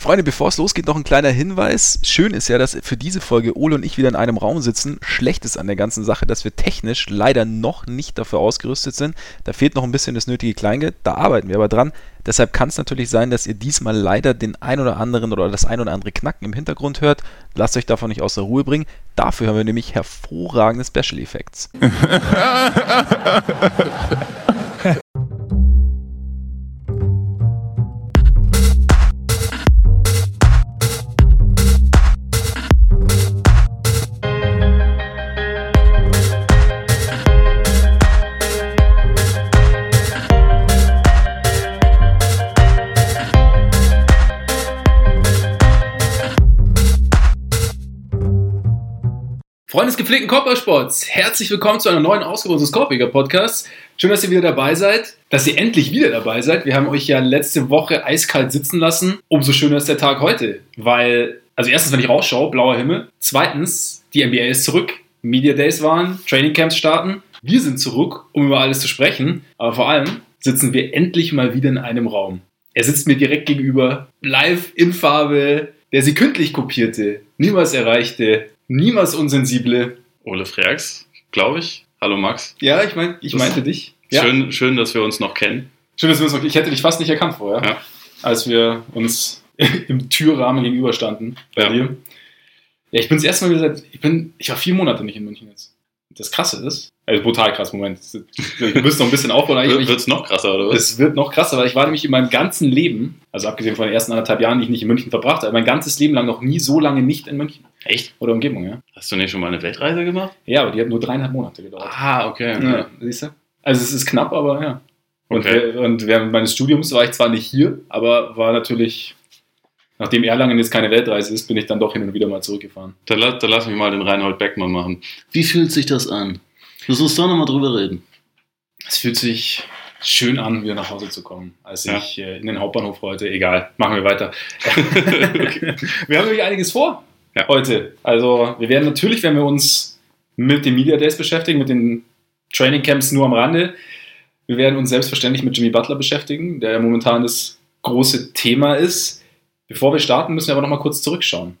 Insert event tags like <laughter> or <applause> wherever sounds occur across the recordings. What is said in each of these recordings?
Freunde, bevor es losgeht, noch ein kleiner Hinweis. Schön ist ja, dass für diese Folge Ole und ich wieder in einem Raum sitzen. Schlecht ist an der ganzen Sache, dass wir technisch leider noch nicht dafür ausgerüstet sind. Da fehlt noch ein bisschen das nötige Kleingeld. Da arbeiten wir aber dran. Deshalb kann es natürlich sein, dass ihr diesmal leider den ein oder anderen oder das ein oder andere Knacken im Hintergrund hört. Lasst euch davon nicht aus der Ruhe bringen. Dafür haben wir nämlich hervorragende Special Effects. <laughs> Freunde des gepflegten Körpersports, herzlich willkommen zu einer neuen Ausgabe unseres Korpiger Podcasts. Schön, dass ihr wieder dabei seid, dass ihr endlich wieder dabei seid. Wir haben euch ja letzte Woche eiskalt sitzen lassen. Umso schöner ist der Tag heute, weil, also erstens, wenn ich rausschaue, blauer Himmel. Zweitens, die NBA ist zurück. Media Days waren, Training Camps starten. Wir sind zurück, um über alles zu sprechen. Aber vor allem sitzen wir endlich mal wieder in einem Raum. Er sitzt mir direkt gegenüber, live in Farbe, der sekündlich kopierte, niemals erreichte, niemals unsensible. Ole Freaks, glaube ich. Hallo Max. Ja, ich, mein, ich Das- meinte dich. Ja. Schön, schön, dass wir uns noch kennen. Schön, dass wir uns noch, ich hätte dich fast nicht erkannt vorher, Ja. als wir uns <laughs> im Türrahmen gegenüberstanden bei Ja. dir. Ja, ich bin das erste Mal wieder seit, ich bin, ich war vier Monate nicht in München jetzt. Das Krasse ist, also brutal krass, Moment. Wir müssen noch ein bisschen aufbauen. Wird es noch krasser, oder was? Es wird noch krasser, weil ich war nämlich in meinem ganzen Leben, also abgesehen von den ersten anderthalb Jahren, die ich nicht in München verbracht habe, mein ganzes Leben lang noch nie so lange nicht in München. Echt? Oder Umgebung, ja. Hast du nicht schon mal eine Weltreise gemacht? Ja, aber die hat nur dreieinhalb Monate gedauert. Ah, okay. Ja, siehst du? Also es ist knapp, aber ja. Und, Okay. und während meines Studiums war ich zwar nicht hier, aber war natürlich, nachdem Erlangen jetzt keine Weltreise ist, bin ich dann doch hin und wieder mal zurückgefahren. Dann, la- dann lass mich mal den Reinhold Beckmann machen. Wie fühlt sich das an? Du sollst doch nochmal drüber reden. Es fühlt sich schön an, wieder nach Hause zu kommen, als Ja. ich äh, in den Hauptbahnhof heute. Egal, machen wir weiter. <laughs> <laughs> Wir haben nämlich einiges vor Ja. heute. Also wir werden natürlich, wenn wir uns mit den Media Days beschäftigen, mit den Training Camps nur am Rande, wir werden uns selbstverständlich mit Jimmy Butler beschäftigen, der ja momentan das große Thema ist. Bevor wir starten, müssen wir aber noch mal kurz zurückschauen.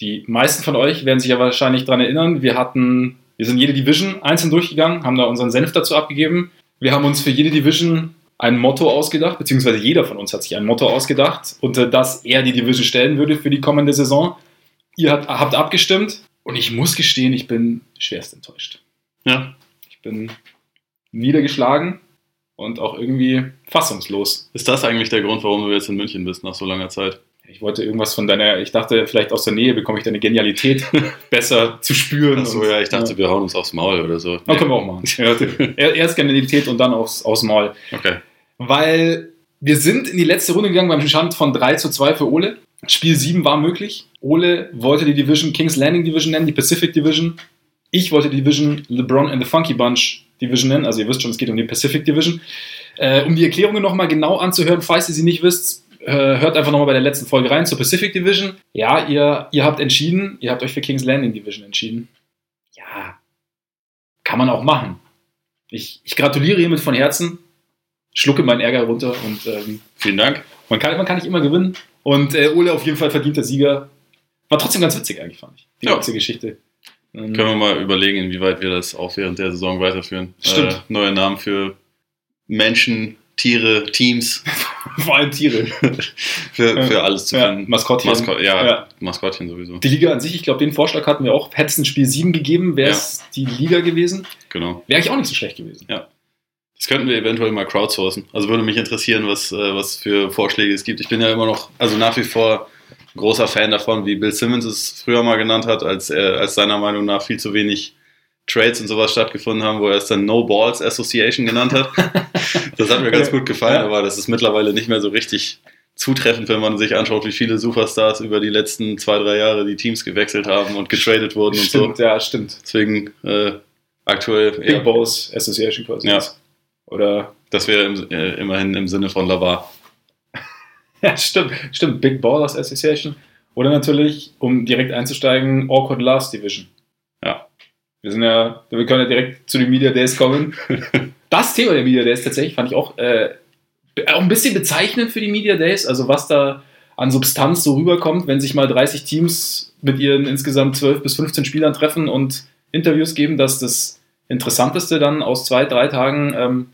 Die meisten von euch werden sich ja wahrscheinlich daran erinnern, wir hatten, wir sind jede Division einzeln durchgegangen, haben da unseren Senf dazu abgegeben. Wir haben uns für jede Division ein Motto ausgedacht, beziehungsweise jeder von uns hat sich ein Motto ausgedacht, unter das er die Division stellen würde für die kommende Saison. Ihr habt, habt abgestimmt und ich muss gestehen, ich bin schwerst enttäuscht. Ja. Ich bin niedergeschlagen und auch irgendwie fassungslos. Ist das eigentlich der Grund, warum du jetzt in München bist nach so langer Zeit? Ich wollte irgendwas von deiner, ich dachte, vielleicht aus der Nähe bekomme ich deine Genialität <laughs> besser zu spüren. Achso, ja, ich dachte, wir hauen uns aufs Maul oder so. Ja, können wir auch machen. Ja, er- Erst Genialität und dann aufs, aufs Maul. Okay. Weil wir sind in die letzte Runde gegangen beim Stand von 3 zu 2 für Ole. Spiel 7 war möglich. Ole wollte die Division Kings Landing Division nennen, die Pacific Division. Ich wollte die Division LeBron and the Funky Bunch Division nennen. Also ihr wisst schon, es geht um die Pacific Division. Äh, um die Erklärungen nochmal genau anzuhören, falls ihr sie nicht wisst, äh, hört einfach nochmal bei der letzten Folge rein zur Pacific Division. Ja, ihr, ihr habt entschieden, ihr habt euch für Kings Landing Division entschieden. Ja, kann man auch machen. Ich, ich gratuliere hiermit von Herzen, schlucke meinen Ärger runter und ähm, Vielen Dank. Man, kann, man kann nicht immer gewinnen. Und äh, Ole auf jeden Fall verdienter Sieger. War trotzdem ganz witzig eigentlich, fand ich. Die Ja. ganze Geschichte. Ähm, Können wir mal überlegen, inwieweit wir das auch während der Saison weiterführen. Stimmt. Äh, neue Namen für Menschen, Tiere, Teams. <laughs> Vor allem Tiere. <laughs> für, Ja. für alles zu Ja, finden. Maskottchen. Masko ja, Ja. Maskottchen sowieso. Die Liga an sich, ich glaube, den Vorschlag hatten wir auch. Hätte es ein Spiel 7 gegeben, wäre es die Liga gewesen. Genau. Wäre eigentlich auch nicht so schlecht gewesen. Das könnten wir eventuell mal crowdsourcen. Also würde mich interessieren, was, äh, was für Vorschläge es gibt. Ich bin ja immer noch, also nach wie vor großer Fan davon, wie Bill Simmons es früher mal genannt hat, als, er, als seiner Meinung nach viel zu wenig Trades und sowas stattgefunden haben, wo er es dann No Balls Association genannt hat. <laughs> Das hat mir ganz gut gefallen, aber das ist mittlerweile nicht mehr so richtig zutreffend, wenn man sich anschaut, wie viele Superstars über die letzten zwei, drei Jahre die Teams gewechselt haben und getradet wurden und Stimmt, so. ja, stimmt. Deswegen äh, aktuell Big Balls Association quasi. Ja. Oder das wäre im, äh, immerhin im Sinne von Lavar. <laughs> Ja, stimmt, stimmt. Big Ballers Association. Oder natürlich, um direkt einzusteigen, Awkward Last Division. Ja. Wir sind ja, wir können ja direkt zu den Media Days kommen. <laughs> Das Thema der Media Days tatsächlich fand ich auch, äh, auch ein bisschen bezeichnend für die Media Days. Also was da an Substanz so rüberkommt, wenn sich mal 30 Teams mit ihren insgesamt 12 bis 15 Spielern treffen und Interviews geben, dass das Interessanteste dann aus zwei, drei Tagen ähm,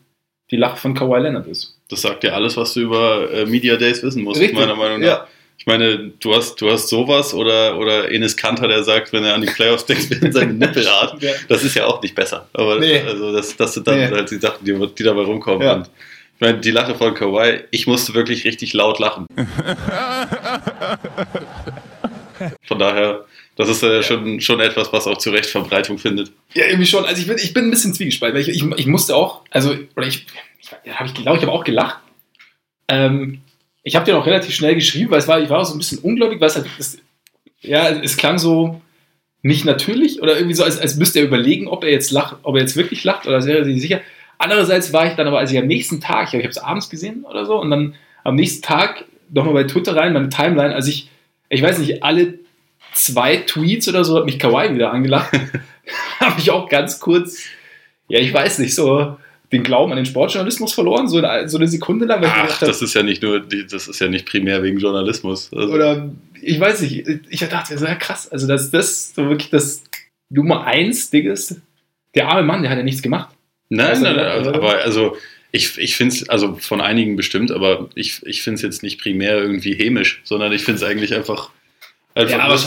die Lache von Kawhi Leonard ist. Das sagt ja alles, was du über äh, Media Days wissen musst, Richtig, meiner Meinung nach. ja. Ich meine, du hast, du hast sowas oder, oder Enes Kanter, der sagt, wenn er an die Playoffs denkt, <laughs> werden seine Nippel <laughs> hart. Ja. Das ist ja auch nicht besser. Aber Nee. also das, das sind dann Nee. halt die Sachen, die, die dabei rumkommen. Ja. Und ich meine, die Lache von Kawhi, ich musste wirklich richtig laut lachen. <laughs> Von daher, das ist äh, schon, schon etwas, was auch zu Recht Verbreitung findet. Ja, irgendwie schon. Also ich bin, ich bin ein bisschen zwiegespalten, weil ich, ich, ich musste auch, also, oder ich, ich habe ich glaube, ich habe auch gelacht. Ähm, ich habe dir auch relativ schnell geschrieben, weil es war, ich war auch so ein bisschen ungläubig, weil es halt, das, ja, es klang so nicht natürlich oder irgendwie so, als, als müsste er überlegen, ob er jetzt lacht, ob er jetzt wirklich lacht oder wäre er sich sicher. Andererseits war ich dann aber, als ich am nächsten Tag, ich habe es abends gesehen oder so, und dann am nächsten Tag nochmal bei Twitter rein, meine Timeline, als ich, ich weiß nicht, alle zwei Tweets oder so hat mich Kawaii wieder angelacht. <laughs> habe ich auch ganz kurz, ja, ich weiß nicht, so den Glauben an den Sportjournalismus verloren, so eine, so eine Sekunde lang, Ach, gedacht hab, das ist ja nicht nur, das ist ja nicht primär wegen Journalismus. Also, oder ich weiß nicht, ich dachte, so, ja krass, also dass das so wirklich das Nummer eins Ding ist. Der arme Mann, der hat ja nichts gemacht. Nein, Also, nein, nein, ja. aber also ich, ich finde es, also von einigen bestimmt, aber ich, ich finde es jetzt nicht primär irgendwie hämisch, sondern ich finde es eigentlich einfach. Einfach.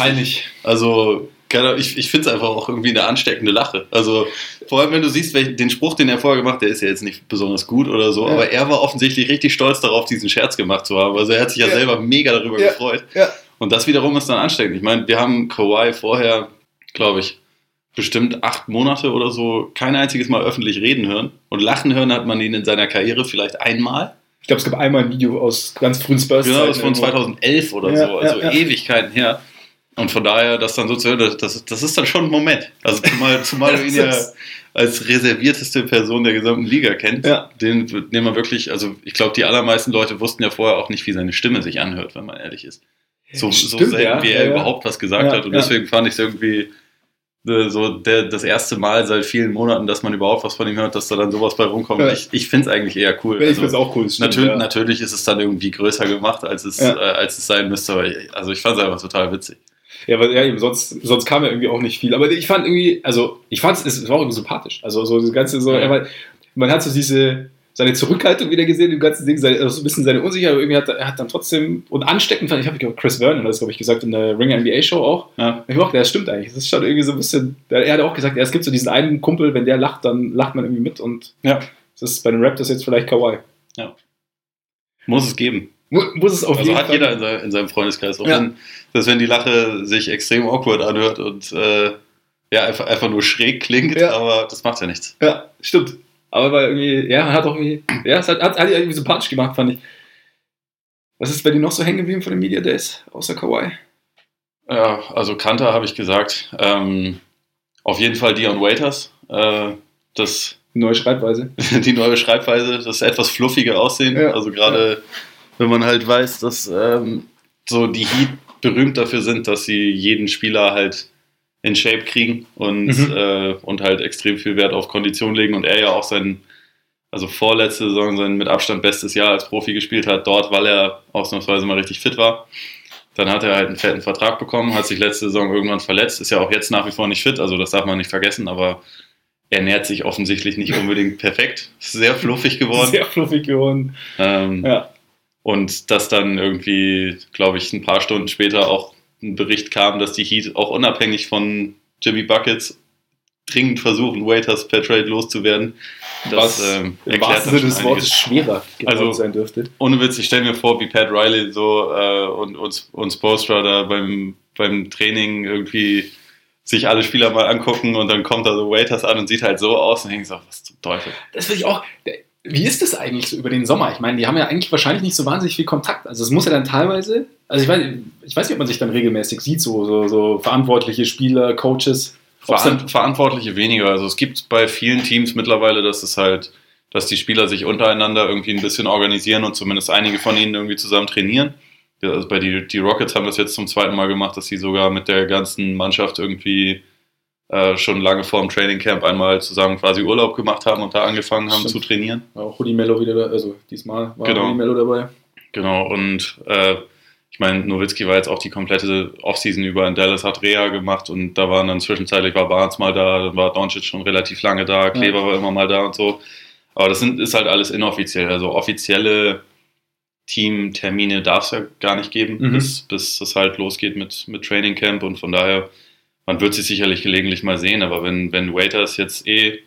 Also, keine Ahnung, ich, ich finde es einfach auch irgendwie eine ansteckende Lache. Also, vor allem, wenn du siehst, welchen, den Spruch, den er vorher gemacht hat, der ist ja jetzt nicht besonders gut oder so, Ja. aber er war offensichtlich richtig stolz darauf, diesen Scherz gemacht zu haben. Also, er hat sich ja, Ja. selber mega darüber Ja. gefreut. Ja. Und das wiederum ist dann ansteckend. Ich meine, wir haben Kawhi vorher, glaube ich, bestimmt acht Monate oder so kein einziges Mal öffentlich reden hören. Und lachen hören hat man ihn in seiner Karriere vielleicht einmal. Ich glaube, es gab einmal ein Video aus ganz frühen spurs Genau, das von 2011 oder Ja, so, also ja. Ewigkeiten her. Und von daher, das dann so zu hören, das, das ist dann schon ein Moment. Also zumal, <laughs> zumal du ihn ja als reservierteste Person der gesamten Liga kennt, Ja. den, den man wirklich, also ich glaube, die allermeisten Leute wussten ja vorher auch nicht, wie seine Stimme sich anhört, wenn man ehrlich ist. So, so Stimmt, selten, ja, wie er ja. überhaupt was gesagt hat. Und deswegen fand ich es irgendwie so der, das erste Mal seit vielen Monaten, dass man überhaupt was von ihm hört, dass da dann sowas bei rumkommt. Ja. Ich, ich finde es eigentlich eher cool. Ich Also, finde es auch cool. stimmt, Natürlich, ja. natürlich ist es dann irgendwie größer gemacht, als es, Ja. äh, als es sein müsste. Aber ich, also ich fand es einfach total witzig. Ja, aber ja, eben, sonst, sonst kam ja irgendwie auch nicht viel. Aber ich fand irgendwie, also ich fand es, es war auch irgendwie sympathisch. Also so das Ganze so, man hat so diese, seine Zurückhaltung wieder gesehen im ganzen Ding, seine, also so ein bisschen seine Unsicherheit, aber irgendwie hat er hat dann trotzdem, und ansteckend fand ich, habe ich Chris Vernon, das glaube ich gesagt, in der Ring NBA Show auch. Ja. Ich dachte, das stimmt eigentlich. Das ist schon irgendwie so ein bisschen, er hat auch gesagt, ja, es gibt so diesen einen Kumpel, wenn der lacht, dann lacht man irgendwie mit und Ja. das ist bei den Raptors jetzt vielleicht Kawaii. Muss es geben. Mu- Muss es auf Also jeden hat Fall. jeder in, seinem- in seinem Freundeskreis. Auch Ja. wenn, dass wenn die Lache sich extrem awkward anhört und äh, ja, einfach, einfach nur schräg klingt, Ja. aber das macht ja nichts. Ja, stimmt. Aber war irgendwie, ja, hat auch irgendwie, ja, es hat, hat, hat irgendwie sympathisch gemacht, fand ich. Was ist bei dir noch so hängen geblieben von den Media Days, außer Kawaii? Ja, also Kanter habe ich gesagt. Ähm, auf jeden Fall Dion Waiters. Äh, das Neue Schreibweise. <laughs> die neue Schreibweise, das etwas fluffige Aussehen. Ja. Also gerade wenn man halt weiß, dass ähm, so die Heat berühmt dafür sind, dass sie jeden Spieler halt in Shape kriegen und, Mhm. äh, und halt extrem viel Wert auf Kondition legen und er ja auch sein, also vorletzte Saison sein mit Abstand bestes Jahr als Profi gespielt hat, dort, weil er ausnahmsweise mal richtig fit war. Dann hat er halt einen fetten Vertrag bekommen, hat sich letzte Saison irgendwann verletzt, ist ja auch jetzt nach wie vor nicht fit, also das darf man nicht vergessen, aber er nährt sich offensichtlich nicht unbedingt perfekt. Ist sehr fluffig geworden. Sehr fluffig geworden. Ähm, Ja. Und dass dann irgendwie, glaube ich, ein paar Stunden später auch ein Bericht kam, dass die Heat auch unabhängig von Jimmy Buckets dringend versuchen, Waiters per Trade loszuwerden. Das Was ähm, im wahrsten Sinne des Wortes schwerer Also- sein dürfte. Ohne Witz, ich stelle mir vor, wie Pat Riley so äh, und, und, und Spoelstra da beim, beim Training irgendwie sich alle Spieler mal angucken und dann kommt da so Waiters an und sieht halt so aus und denkt so, was zum Teufel. Das will ich auch. Wie ist das eigentlich so über den Sommer? Ich meine, die haben ja eigentlich wahrscheinlich nicht so wahnsinnig viel Kontakt. Also es muss ja dann teilweise, also ich weiß, ich weiß nicht, ob man sich dann regelmäßig sieht, so, so, so verantwortliche Spieler, Coaches. Veran Verantwortliche weniger. Also es gibt bei vielen Teams mittlerweile, dass es halt, dass die Spieler sich untereinander irgendwie ein bisschen organisieren und zumindest einige von ihnen irgendwie zusammen trainieren. Also bei die, die Rockets haben das jetzt zum zweiten Mal gemacht, dass sie sogar mit der ganzen Mannschaft irgendwie äh, schon lange vor dem Training Camp einmal zusammen quasi Urlaub gemacht haben und da angefangen haben Stimmt. zu trainieren. War auch Hoodie Mello wieder da, also diesmal war Genau. Hoodie Mello dabei. Genau, und äh, ich meine, Nowitzki war jetzt auch die komplette Offseason über in Dallas, hat Reha gemacht und da waren dann zwischenzeitlich war Barnes mal da, dann war Doncic schon relativ lange da, Kleber ja. war immer mal da und so. Aber das sind, ist halt alles inoffiziell. Also offizielle Teamtermine darf es ja gar nicht geben, mhm. bis, bis das halt losgeht mit, mit Training Camp und von daher, man wird sich sicherlich gelegentlich mal sehen, aber wenn, wenn Waiters jetzt eh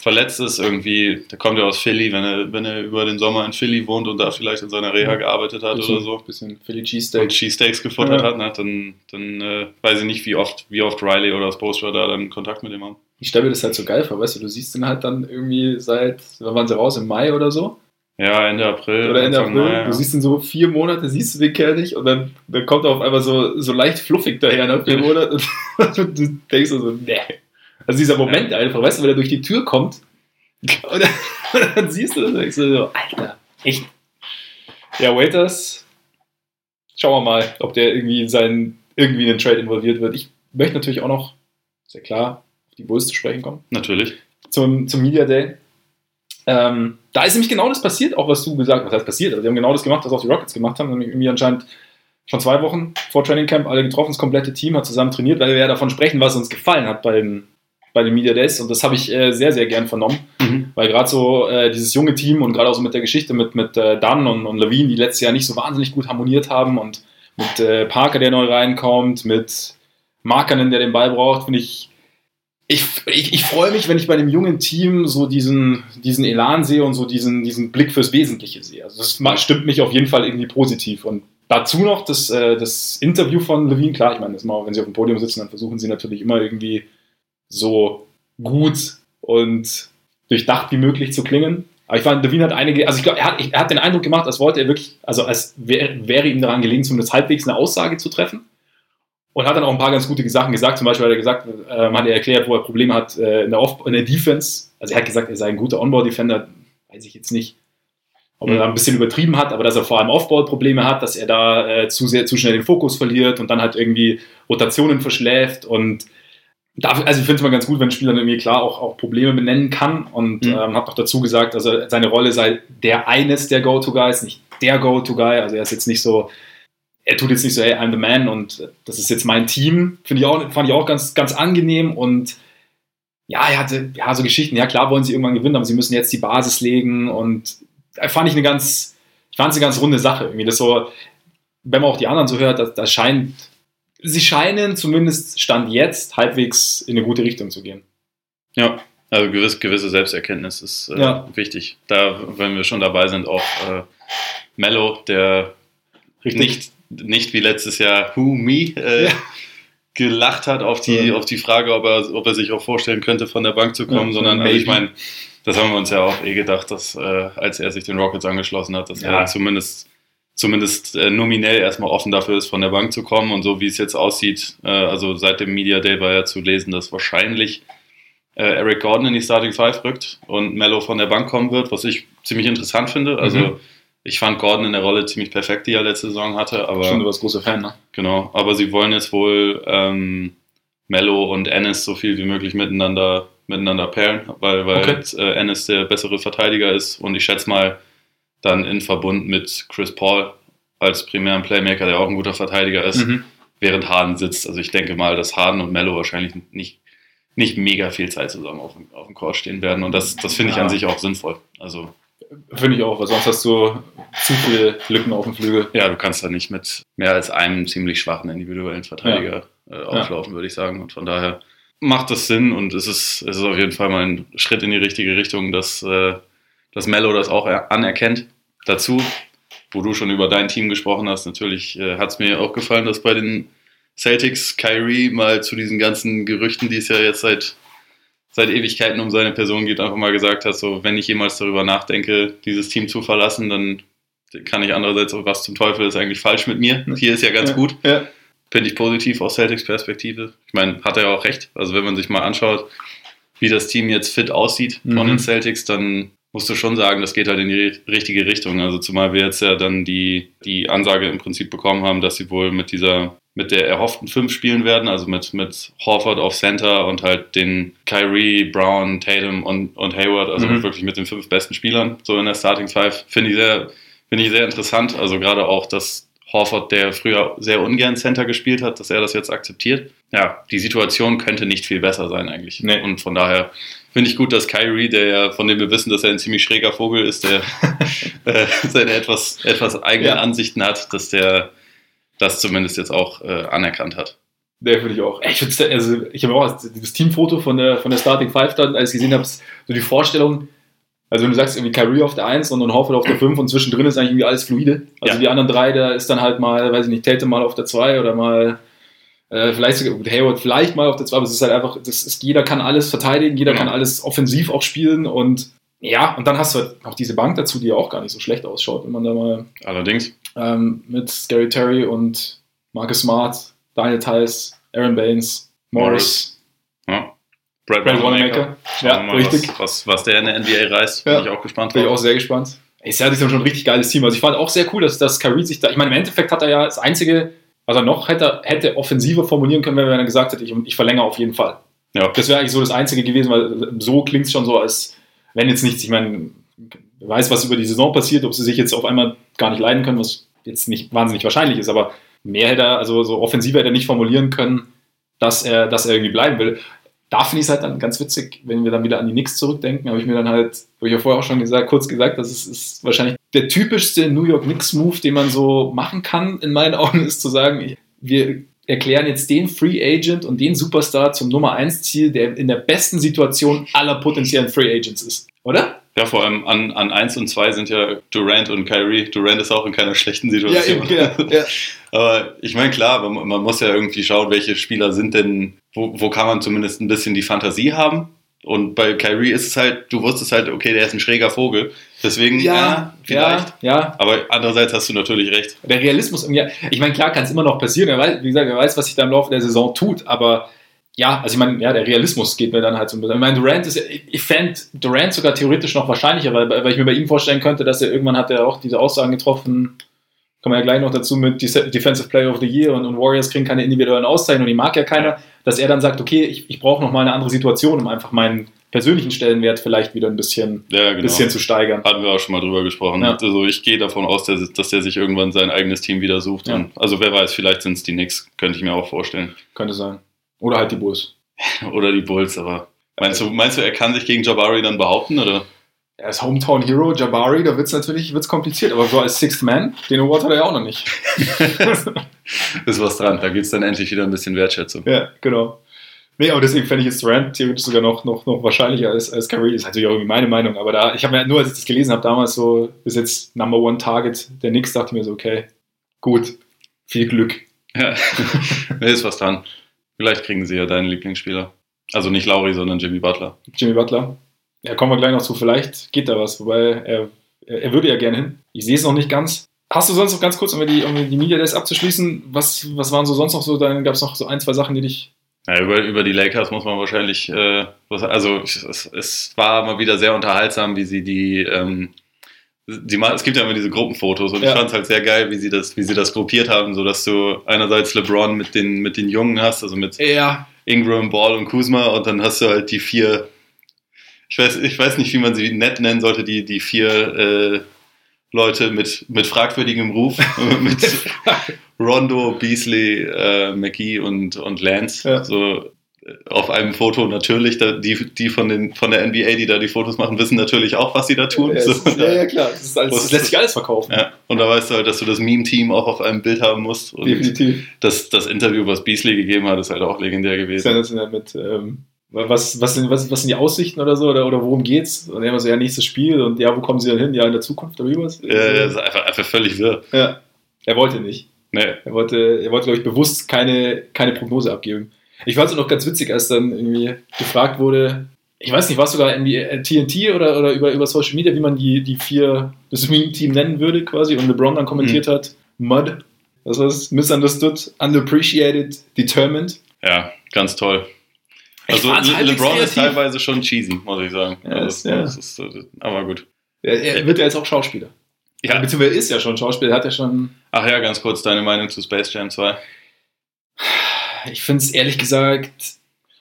verletzt ist, irgendwie, der kommt ja aus Philly, wenn er, wenn er über den Sommer in Philly wohnt und da vielleicht in seiner Reha gearbeitet hat bisschen, oder so. Bisschen Philly Cheesesteaks. Und Cheesesteaks gefuttert ja. hat, ne, dann, dann äh, weiß ich nicht, wie oft, wie oft Riley oder Spoelstra da dann Kontakt mit ihm haben. Ich stelle mir das halt so geil vor, weißt du, du siehst ihn halt dann irgendwie seit, wann waren sie raus, im Mai oder so? Ja, Ende April. Oder Ende April. Mai, ja. Du siehst ihn so vier Monate, siehst du den Kerl nicht und dann, dann kommt er auf einmal so, so leicht fluffig daher nach vier Monaten <laughs> und du denkst so, nee. Also dieser Moment ja. einfach, weißt du, wenn er durch die Tür kommt <laughs> und dann, dann siehst du das und denkst du so, Alter, echt. Ja, Waiters, schauen wir mal, ob der irgendwie in seinen, irgendwie in den Trade involviert wird. Ich möchte natürlich auch noch, sehr klar, auf die Bulls zu sprechen kommen. Natürlich. Zum, zum Media Day. Ähm, da ist nämlich genau das passiert, auch was du gesagt hast, was heißt passiert, aber die haben genau das gemacht, was auch die Rockets gemacht haben, nämlich irgendwie anscheinend schon zwei Wochen vor Training Camp alle getroffen, das komplette Team hat zusammen trainiert, weil wir ja davon sprechen, was uns gefallen hat bei den, bei den Media Days und das habe ich äh, sehr, sehr gern vernommen, mhm. weil gerade so äh, dieses junge Team und gerade auch so mit der Geschichte mit, mit äh, Dunn und, und Levine, die letztes Jahr nicht so wahnsinnig gut harmoniert haben und mit äh, Parker, der neu reinkommt, mit Markanen, der den Ball braucht, finde ich ich, ich, ich freue mich, wenn ich bei einem jungen Team so diesen, diesen Elan sehe und so diesen, diesen Blick fürs Wesentliche sehe. Also das stimmt mich auf jeden Fall irgendwie positiv. Und dazu noch das, äh, das Interview von Levine. Klar, ich meine, das mal, wenn sie auf dem Podium sitzen, dann versuchen sie natürlich immer irgendwie so gut und durchdacht wie möglich zu klingen. Aber ich fand, Levine hat einige, also ich glaube, er hat, er hat den Eindruck gemacht, als wollte er wirklich, also als wäre, wäre ihm daran gelegen, zumindest halbwegs eine Aussage zu treffen und hat dann auch ein paar ganz gute Sachen gesagt. Zum Beispiel hat er gesagt, äh, hat er erklärt, wo er Probleme hat äh, in, der Off in der Defense. Also er hat gesagt, er sei ein guter On-Ball-Defender. Weiß ich jetzt nicht, ob er da ein bisschen übertrieben hat, aber dass er vor allem Off-Ball-Probleme hat, dass er da äh, zu sehr, zu schnell den Fokus verliert und dann halt irgendwie Rotationen verschläft und Dafür, also ich finde es mal ganz gut, wenn ein Spieler irgendwie klar auch, auch Probleme benennen kann und mhm. ähm, hat noch dazu gesagt, also seine Rolle sei der eines der Go-To-Guys, nicht der Go-To-Guy. Also er ist jetzt nicht so er tut jetzt nicht so, hey, I'm the man und das ist jetzt mein Team. Finde ich auch, fand ich auch ganz, ganz angenehm und ja, er hatte ja so Geschichten. Ja, klar wollen sie irgendwann gewinnen, aber sie müssen jetzt die Basis legen und da fand ich eine ganz, ich fand es eine ganz runde Sache. Irgendwie das so, wenn man auch die anderen so hört, das, das scheint, sie scheinen zumindest Stand jetzt halbwegs in eine gute Richtung zu gehen. Ja, also gewisse, gewisse Selbsterkenntnis ist äh, ja. wichtig. Da, wenn wir schon dabei sind, auch äh, Mello, der Richtig. nicht nicht wie letztes Jahr Who Me äh, ja. gelacht hat auf die, ja. auf die Frage, ob er, ob er sich auch vorstellen könnte, von der Bank zu kommen, ja, sondern also ich meine, das haben wir uns ja auch eh gedacht, dass äh, als er sich den Rockets angeschlossen hat, dass er zumindest zumindest äh, nominell erstmal offen dafür ist, von der Bank zu kommen und so wie es jetzt aussieht, äh, also seit dem Media Day war ja zu lesen, dass wahrscheinlich äh, Eric Gordon in die Starting Five rückt und Mello von der Bank kommen wird, was ich ziemlich interessant finde. Also mhm ich fand Gordon in der Rolle ziemlich perfekt, die er letzte Saison hatte. Aber, Schon, du warst großer Fan, ne? Genau, aber sie wollen jetzt wohl ähm, Mello und Ennis so viel wie möglich miteinander, miteinander pairen, weil, weil okay. äh, Ennis der bessere Verteidiger ist und ich schätze mal dann in Verbund mit Chris Paul als primären Playmaker, der auch ein guter Verteidiger ist, mhm. während Harden sitzt. Also ich denke mal, dass Harden und Mello wahrscheinlich nicht, nicht mega viel Zeit zusammen auf, auf dem Court stehen werden und das, das finde ich ja. an sich auch sinnvoll. Also Finde ich auch, weil sonst hast du zu viele Lücken auf dem Flügel. Ja, du kannst da nicht mit mehr als einem ziemlich schwachen individuellen Verteidiger ja. äh, auflaufen, ja. würde ich sagen. Und von daher macht das Sinn und es ist, es ist auf jeden Fall mal ein Schritt in die richtige Richtung, dass, äh, dass Mello das auch anerkennt. Dazu, wo du schon über dein Team gesprochen hast, natürlich äh, hat es mir auch gefallen, dass bei den Celtics Kyrie mal zu diesen ganzen Gerüchten, die es ja jetzt seit seit Ewigkeiten um seine Person geht, einfach mal gesagt hat, so, wenn ich jemals darüber nachdenke, dieses Team zu verlassen, dann kann ich andererseits auch, was zum Teufel ist eigentlich falsch mit mir. Hier ist ja ganz ja, gut. Ja. Finde ich positiv aus Celtics Perspektive. Ich meine, hat er ja auch recht. Also wenn man sich mal anschaut, wie das Team jetzt fit aussieht mhm. von den Celtics, dann musst du schon sagen, das geht halt in die richtige Richtung. Also zumal wir jetzt ja dann die, die Ansage im Prinzip bekommen haben, dass sie wohl mit dieser mit der erhofften fünf spielen werden, also mit, mit Horford auf Center und halt den Kyrie, Brown, Tatum und, und Hayward, also mhm. wirklich mit den fünf besten Spielern, so in der Starting Five, finde ich sehr, finde ich sehr interessant. Also gerade auch, dass Horford, der früher sehr ungern Center gespielt hat, dass er das jetzt akzeptiert. Ja, die Situation könnte nicht viel besser sein eigentlich. Nee. Und von daher finde ich gut, dass Kyrie, der ja, von dem wir wissen, dass er ein ziemlich schräger Vogel ist, der <laughs> äh, seine etwas, etwas eigenen Ja. Ansichten hat, dass der das zumindest jetzt auch äh, anerkannt hat. Der finde ich auch. Ich, find's- also, ich habe auch das Teamfoto von der, von der Starting Five dann, als ich gesehen habe, so die Vorstellung, also wenn du sagst, irgendwie Kyrie auf der 1 und dann Horford auf der 5 und zwischendrin ist eigentlich irgendwie alles fluide. Also Ja. die anderen drei, da ist dann halt mal, weiß ich nicht, Tatum mal auf der 2 oder mal äh, vielleicht sogar Hayward vielleicht mal auf der 2, aber es ist halt einfach, das ist, jeder kann alles verteidigen, jeder Ja. kann alles offensiv auch spielen und ja, und dann hast du halt auch diese Bank dazu, die ja auch gar nicht so schlecht ausschaut, wenn man da mal Allerdings, ähm, mit Scary Terry und Marcus Smart, Daniel Tice, Aaron Baines, Morris, ja. Brad, Brad Wanamaker. Ja, mal, richtig. Was, was, was der in der NBA reißt, Ja. bin ich auch gespannt Bin ich auch drauf. sehr gespannt. Ist ja ja schon ein richtig geiles Team. Also ich fand auch sehr cool, dass, dass Kyrie sich da. Ich meine, im Endeffekt hat er ja das einzige, was er noch hätte, hätte offensiver formulieren können, wenn er gesagt hätte, ich, ich verlängere auf jeden Fall. Ja. Das wäre eigentlich so das Einzige gewesen, weil so klingt es schon so, als wenn jetzt nichts, ich meine, wer weiß, was über die Saison passiert, ob sie sich jetzt auf einmal gar nicht leiden können, was jetzt nicht wahnsinnig wahrscheinlich ist, aber mehr hätte er, also so offensiver hätte er nicht formulieren können, dass er, dass er irgendwie bleiben will. Da finde ich es halt dann ganz witzig, wenn wir dann wieder an die Knicks zurückdenken, habe ich mir dann halt, habe ich ja vorher auch schon gesagt, kurz gesagt, das ist, ist wahrscheinlich der typischste New York Knicks-Move, den man so machen kann, in meinen Augen, ist zu sagen, wir erklären jetzt den Free Agent und den Superstar zum Nummer 1 Ziel, der in der besten Situation aller potenziellen Free Agents ist. Oder? Ja, vor allem an, an 1 und 2 sind ja Durant und Kyrie. Durant ist auch in keiner schlechten Situation. ja. <laughs> Aber ich meine, klar, man, man muss ja irgendwie schauen, welche Spieler sind denn, wo, wo kann man zumindest ein bisschen die Fantasie haben. Und bei Kyrie ist es halt, du wusstest halt, okay, der ist ein schräger Vogel. Deswegen, ja, vielleicht. Ja, ja. Aber andererseits hast du natürlich recht. Der Realismus, ja, ich meine, klar kann es immer noch passieren. Er weiß, wie gesagt, er weiß, was sich da im Laufe der Saison tut, aber ja, also ich meine, ja, der Realismus geht mir dann halt so ein bisschen. Ich meine, Durant ist, ich ich fände Durant sogar theoretisch noch wahrscheinlicher, weil, weil ich mir bei ihm vorstellen könnte, dass er irgendwann hat er auch diese Aussagen getroffen, kommen wir ja gleich noch dazu mit Def- Defensive Player of the Year und, und Warriors kriegen keine individuellen Auszeichnungen, die mag ja keiner, dass er dann sagt, okay, ich, ich brauche noch mal eine andere Situation, um einfach meinen persönlichen Stellenwert vielleicht wieder ein bisschen, Ja, genau. bisschen zu steigern. Hatten wir auch schon mal drüber gesprochen. Ja. Also ich gehe davon aus, dass, dass der sich irgendwann sein eigenes Team wieder sucht. Ja. Also wer weiß, vielleicht sind es die Knicks, könnte ich mir auch vorstellen. Könnte sein. Oder halt die Bulls. <laughs> Oder die Bulls, aber meinst du, meinst du, er kann sich gegen Jabari dann behaupten? Oder? Er ist Hometown Hero, Jabari, da wird es natürlich wird's kompliziert, aber so als Sixth Man, den Award hat er ja auch noch nicht. <laughs> Ist was dran, da gibt es dann endlich wieder ein bisschen Wertschätzung. ja, genau. Nee, aber deswegen fände ich jetzt Durant theoretisch sogar noch, noch, noch wahrscheinlicher als, als. Das ist natürlich auch irgendwie meine Meinung, aber da, ich habe mir nur, als ich das gelesen habe, damals so, bis jetzt Number One Target der Knicks, dachte mir so, okay, gut, viel Glück. Ja, <laughs> nee, ist was dran. Vielleicht kriegen sie ja deinen Lieblingsspieler. Also nicht Lauri, sondern Jimmy Butler. Jimmy Butler. Ja, kommen wir gleich noch zu, vielleicht geht da was, wobei er, er, würde ja gerne hin. Ich sehe es noch nicht ganz. Hast du sonst noch ganz kurz, um die, um die Media Days abzuschließen, was, was waren so sonst noch so, dann gab es noch so ein, zwei Sachen, die dich Ja, über, über die Lakers muss man wahrscheinlich, äh, also es, es war mal wieder sehr unterhaltsam, wie sie die, ähm, die es gibt ja immer diese Gruppenfotos und Ja. ich fand es halt sehr geil, wie sie das, wie sie das gruppiert haben, so dass du einerseits LeBron mit den, mit den Jungen hast, also mit Ja, Ingram, Ball und Kuzma und dann hast du halt die vier, ich weiß, ich weiß nicht, wie man sie nett nennen sollte, die, die vier äh, Leute mit, mit fragwürdigem Ruf, <laughs> mit <laughs> Rondo, Beasley, äh, McGee und, und Lance. Ja. So äh, auf einem Foto natürlich, da, die, die von, den, von der NBA, die da die Fotos machen, wissen natürlich auch, was sie da tun. Ja, so, ist, ja, ja, klar. Das, ist alles, das lässt sich alles verkaufen. ja. Und da weißt du halt, dass du das Meme-Team auch auf einem Bild haben musst. Und Definitiv. das, das Interview, was Beasley gegeben hat, ist halt auch legendär gewesen. Sensationell mit, ähm, was, was, sind, was, was sind die Aussichten oder so, oder, oder worum geht's? Und er so, ja, nächstes Spiel und ja, wo kommen sie dann hin? Ja, in der Zukunft oder wie was? Ja, das ist einfach, einfach völlig wirr. ja. Er wollte nicht. Nee. Er wollte, er wollte, glaube ich, bewusst keine, keine Prognose abgeben. Ich fand es noch ganz witzig, als dann irgendwie gefragt wurde, ich weiß nicht, war es sogar in die äh, TNT oder, oder über, über Social Media, wie man die, die vier, das Meme-Team nennen würde quasi, und LeBron dann kommentiert hat, Mud, das? Misunderstood, underappreciated, determined. Ja, ganz toll. Also Le halbwegs LeBron ist teilweise schon cheesy, muss ich sagen. Ja, also, ja. das ist, äh, aber gut. Er, er wird ja jetzt auch Schauspieler. Ja. Beziehungsweise ist ja schon Schauspieler, er hat ja schon. Ach ja, ganz kurz deine Meinung zu Space Jam 2. Ich finde es ehrlich gesagt,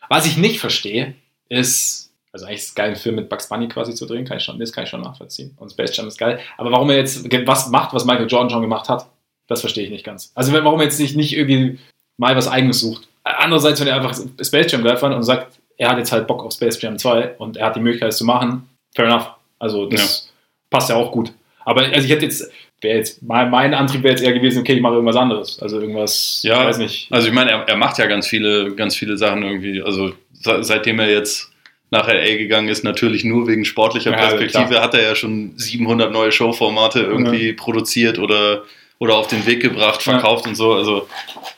was ich nicht verstehe, ist, also eigentlich ist es geil, einen Film mit Bugs Bunny quasi zu drehen, kann ich schon, das kann ich schon nachvollziehen. Und Space Jam ist geil. Aber warum er jetzt was macht, was Michael Jordan schon gemacht hat, Das verstehe ich nicht ganz. Also warum er jetzt nicht, nicht irgendwie mal was Eigenes sucht. Andererseits, wenn er einfach Space Jam geil fand und sagt, er hat jetzt halt Bock auf Space Jam 2 und er hat die Möglichkeit, es zu machen, fair enough. Also das passt ja auch gut. Aber also ich hätte jetzt, wäre jetzt, mein, mein Antrieb wäre jetzt eher gewesen, okay, ich mache irgendwas anderes. Also irgendwas, Ja, ich weiß nicht. Also ich meine, er, er macht ja ganz viele, ganz viele Sachen irgendwie. Also se- seitdem er jetzt nach LA gegangen ist, natürlich nur wegen sportlicher Ja, Perspektive, klar. hat er ja schon 700 neue Showformate irgendwie produziert oder, oder auf den Weg gebracht, Ja. verkauft und so. Also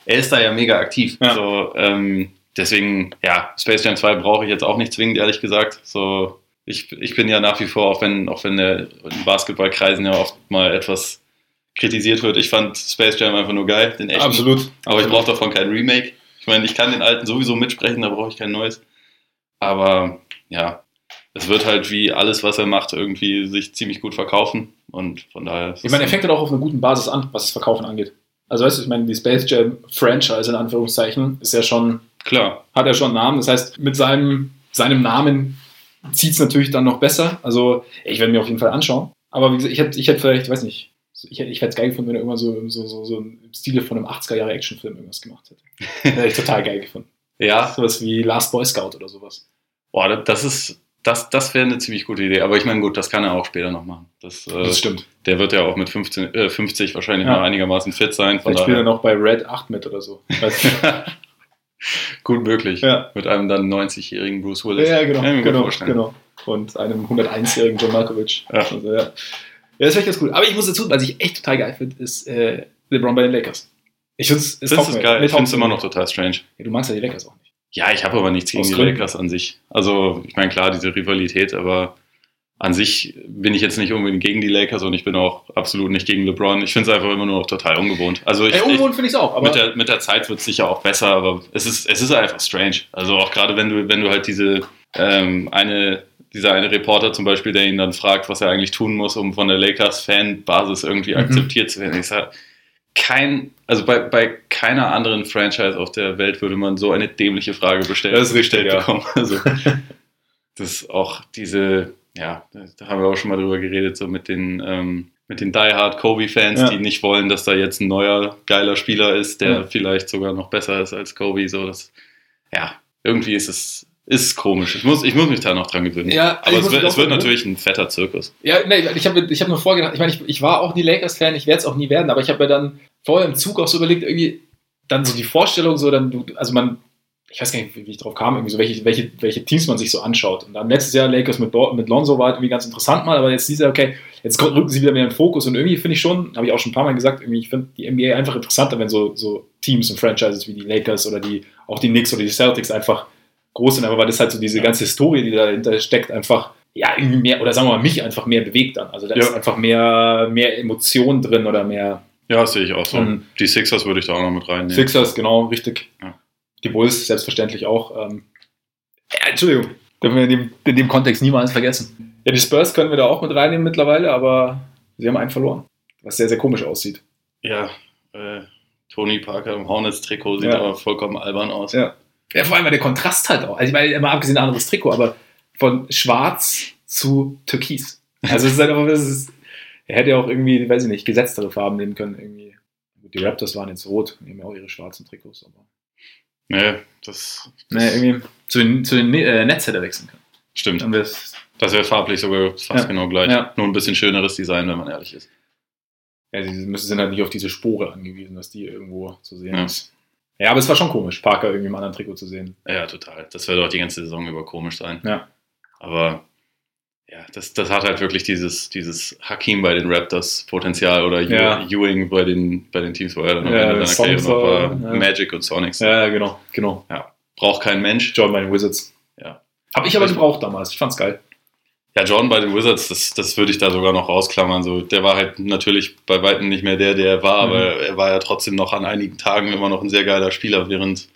er ist da ja mega aktiv. Ja. So, ähm, deswegen, ja, Space Jam 2 brauche ich jetzt auch nicht zwingend, ehrlich gesagt. So, ich, ich bin ja nach wie vor, auch wenn, auch wenn der in Basketballkreisen ja oft mal etwas kritisiert wird, ich fand Space Jam einfach nur geil, den echten. Absolut. Aber ich brauche davon kein Remake. Ich meine, ich kann den alten sowieso mitsprechen, da brauche ich kein neues. Aber ja, es wird halt wie alles, was er macht, irgendwie sich ziemlich gut verkaufen. Und von daher. Ich meine, er fängt halt auch auf einer guten Basis an, was das Verkaufen angeht. Also weißt du, ich meine, die Space Jam Franchise in Anführungszeichen ist ja schon, klar. hat ja schon einen Namen. Das heißt, mit seinem, seinem Namen zieht es natürlich dann noch besser. Also ich werde mir auf jeden Fall anschauen. Aber wie gesagt, ich hätte ich vielleicht, ich weiß nicht, ich hätte ich hätte es geil gefunden, wenn er irgendwann so, so, so, so im Stile von einem 80er-Jahre-Actionfilm irgendwas gemacht hätte. <laughs> Hätte ich total geil gefunden. Ja, Sowas wie Last Boy Scout oder sowas. boah, das ist. Das, das wäre eine ziemlich gute Idee. Aber ich meine, gut, das kann er auch später noch machen. Das, äh, Das stimmt. der wird ja auch mit 15, äh, 50 wahrscheinlich Ja. noch einigermaßen fit sein. Vielleicht spielt er noch bei Red 8 mit oder so. <laughs> Gut möglich. Ja. Mit einem dann 90-jährigen Bruce Willis. Ja, genau, Kann ich mir gut genau, vorstellen. genau. Und einem 101-jährigen John Malkovich. Ja. Also, ja. ja, das wäre ganz cool. Aber ich muss dazu, was ich echt total geil finde, ist äh, LeBron bei den Lakers. Ich finde es geil. Ich finde es immer noch total strange. Ja, du magst ja die Lakers auch nicht. Ja, ich habe aber nichts gegen die. Lakers an sich. Also, ich meine, klar, diese Rivalität, aber an sich bin ich jetzt nicht unbedingt gegen die Lakers und ich bin auch absolut nicht gegen LeBron. Ich finde es einfach immer nur noch total ungewohnt. Also, ich, Ey, ungewohnt finde ich es auch, aber mit, der, mit der Zeit wird es sicher auch besser, aber es ist, es ist einfach strange. Also, auch gerade wenn du, wenn du halt diese ähm, eine, dieser eine Reporter zum Beispiel, der ihn dann fragt, was er eigentlich tun muss, um von der Lakers-Fan-Basis irgendwie Mhm. akzeptiert zu werden. Ich sage, kein, also bei, bei keiner anderen Franchise auf der Welt würde man so eine dämliche Frage bestellen, Das ist richtig, gestellt ja. bekommen. <laughs> Also, das ist auch diese, ja, da haben wir auch schon mal drüber geredet, so mit den, ähm, mit den Die Hard Kobe-Fans, Ja. die nicht wollen, dass da jetzt ein neuer, geiler Spieler ist, der Ja. vielleicht sogar noch besser ist als Kobe. So, das, ja, irgendwie ist es ist komisch. Ich muss, ich muss mich da noch dran gewöhnen. Ja, Aber es wird, es wird natürlich ein fetter Zirkus. Ja, nee, ich habe ich hab nur vorgedacht, ich meine, ich, ich war auch nie Lakers-Fan, ich werde es auch nie werden, aber ich habe mir dann vorher im Zug auch so überlegt, irgendwie dann so die Vorstellung, so dann, du, also man, ich weiß gar nicht, wie ich drauf kam, irgendwie so, welche, welche, welche Teams man sich so anschaut. Und dann letztes Jahr Lakers mit, mit Lonzo war halt irgendwie ganz interessant mal, aber jetzt dieser, okay, jetzt rücken sie wieder mehr in den Fokus und irgendwie finde ich schon, habe ich auch schon ein paar Mal gesagt, irgendwie, ich finde die NBA einfach interessanter, wenn so, so Teams und Franchises wie die Lakers oder die, auch die Knicks oder die Celtics einfach groß sind, aber weil das halt so diese ganze Historie, die dahinter steckt, einfach ja, irgendwie mehr, oder sagen wir mal, mich einfach mehr bewegt dann. Also da Ja. ist einfach mehr, mehr Emotion drin oder mehr Ja, sehe ich auch so. Mhm. Die Sixers würde ich da auch noch mit reinnehmen. Sixers, genau, richtig. Ja. Die Bulls selbstverständlich auch. Ähm, ja, Entschuldigung, dürfen wir in dem, in dem Kontext niemals vergessen. Ja, die Spurs können wir da auch mit reinnehmen mittlerweile, aber sie haben einen verloren, was sehr, sehr komisch aussieht. Ja, äh, Tony Parker im Hornets-Trikot sieht Ja. aber vollkommen albern aus. Ja. Ja, vor allem weil der Kontrast halt auch. Also ich meine, immer abgesehen ein anderes Trikot, aber von schwarz zu türkis. Also es ist halt einfach, ist, er hätte ja auch irgendwie, weiß ich nicht, gesetztere Farben nehmen können. Irgendwie. Die Raptors waren jetzt rot, die haben ja auch ihre schwarzen Trikots. Aber Nee, das, das nee, irgendwie zu den, zu den äh, Netz hätte er wechseln können. stimmt. Dann wär's, Das wäre farblich sogar fast Ja. genau gleich. Ja. Nur ein bisschen schöneres Design, wenn man ehrlich ist. ja, sie müssen sind halt nicht auf diese Spore angewiesen, dass die irgendwo zu sehen Ja. ist. Ja, aber es war schon komisch, Parker irgendwie im anderen Trikot zu sehen. Ja, total. Das wird auch die ganze Saison über komisch sein. Ja. Aber ja, das, das hat halt wirklich dieses, dieses Hakim bei den Raptors Potenzial oder Ja. Ewing bei den, bei den Teams, wo er dann am Ja, Ende seiner Karriere noch war. ja. Magic und Sonics. Ja, genau, genau. Braucht kein Mensch. Jordan bei den Wizards. Ja. Hab ich aber gebraucht damals. Ich fand's geil. Ja, Jordan bei den Wizards, das, das würde ich da sogar noch rausklammern. So, der war halt natürlich bei weitem nicht mehr der, der er war, Mhm. aber er war ja trotzdem noch an einigen Tagen immer noch ein sehr geiler Spieler, während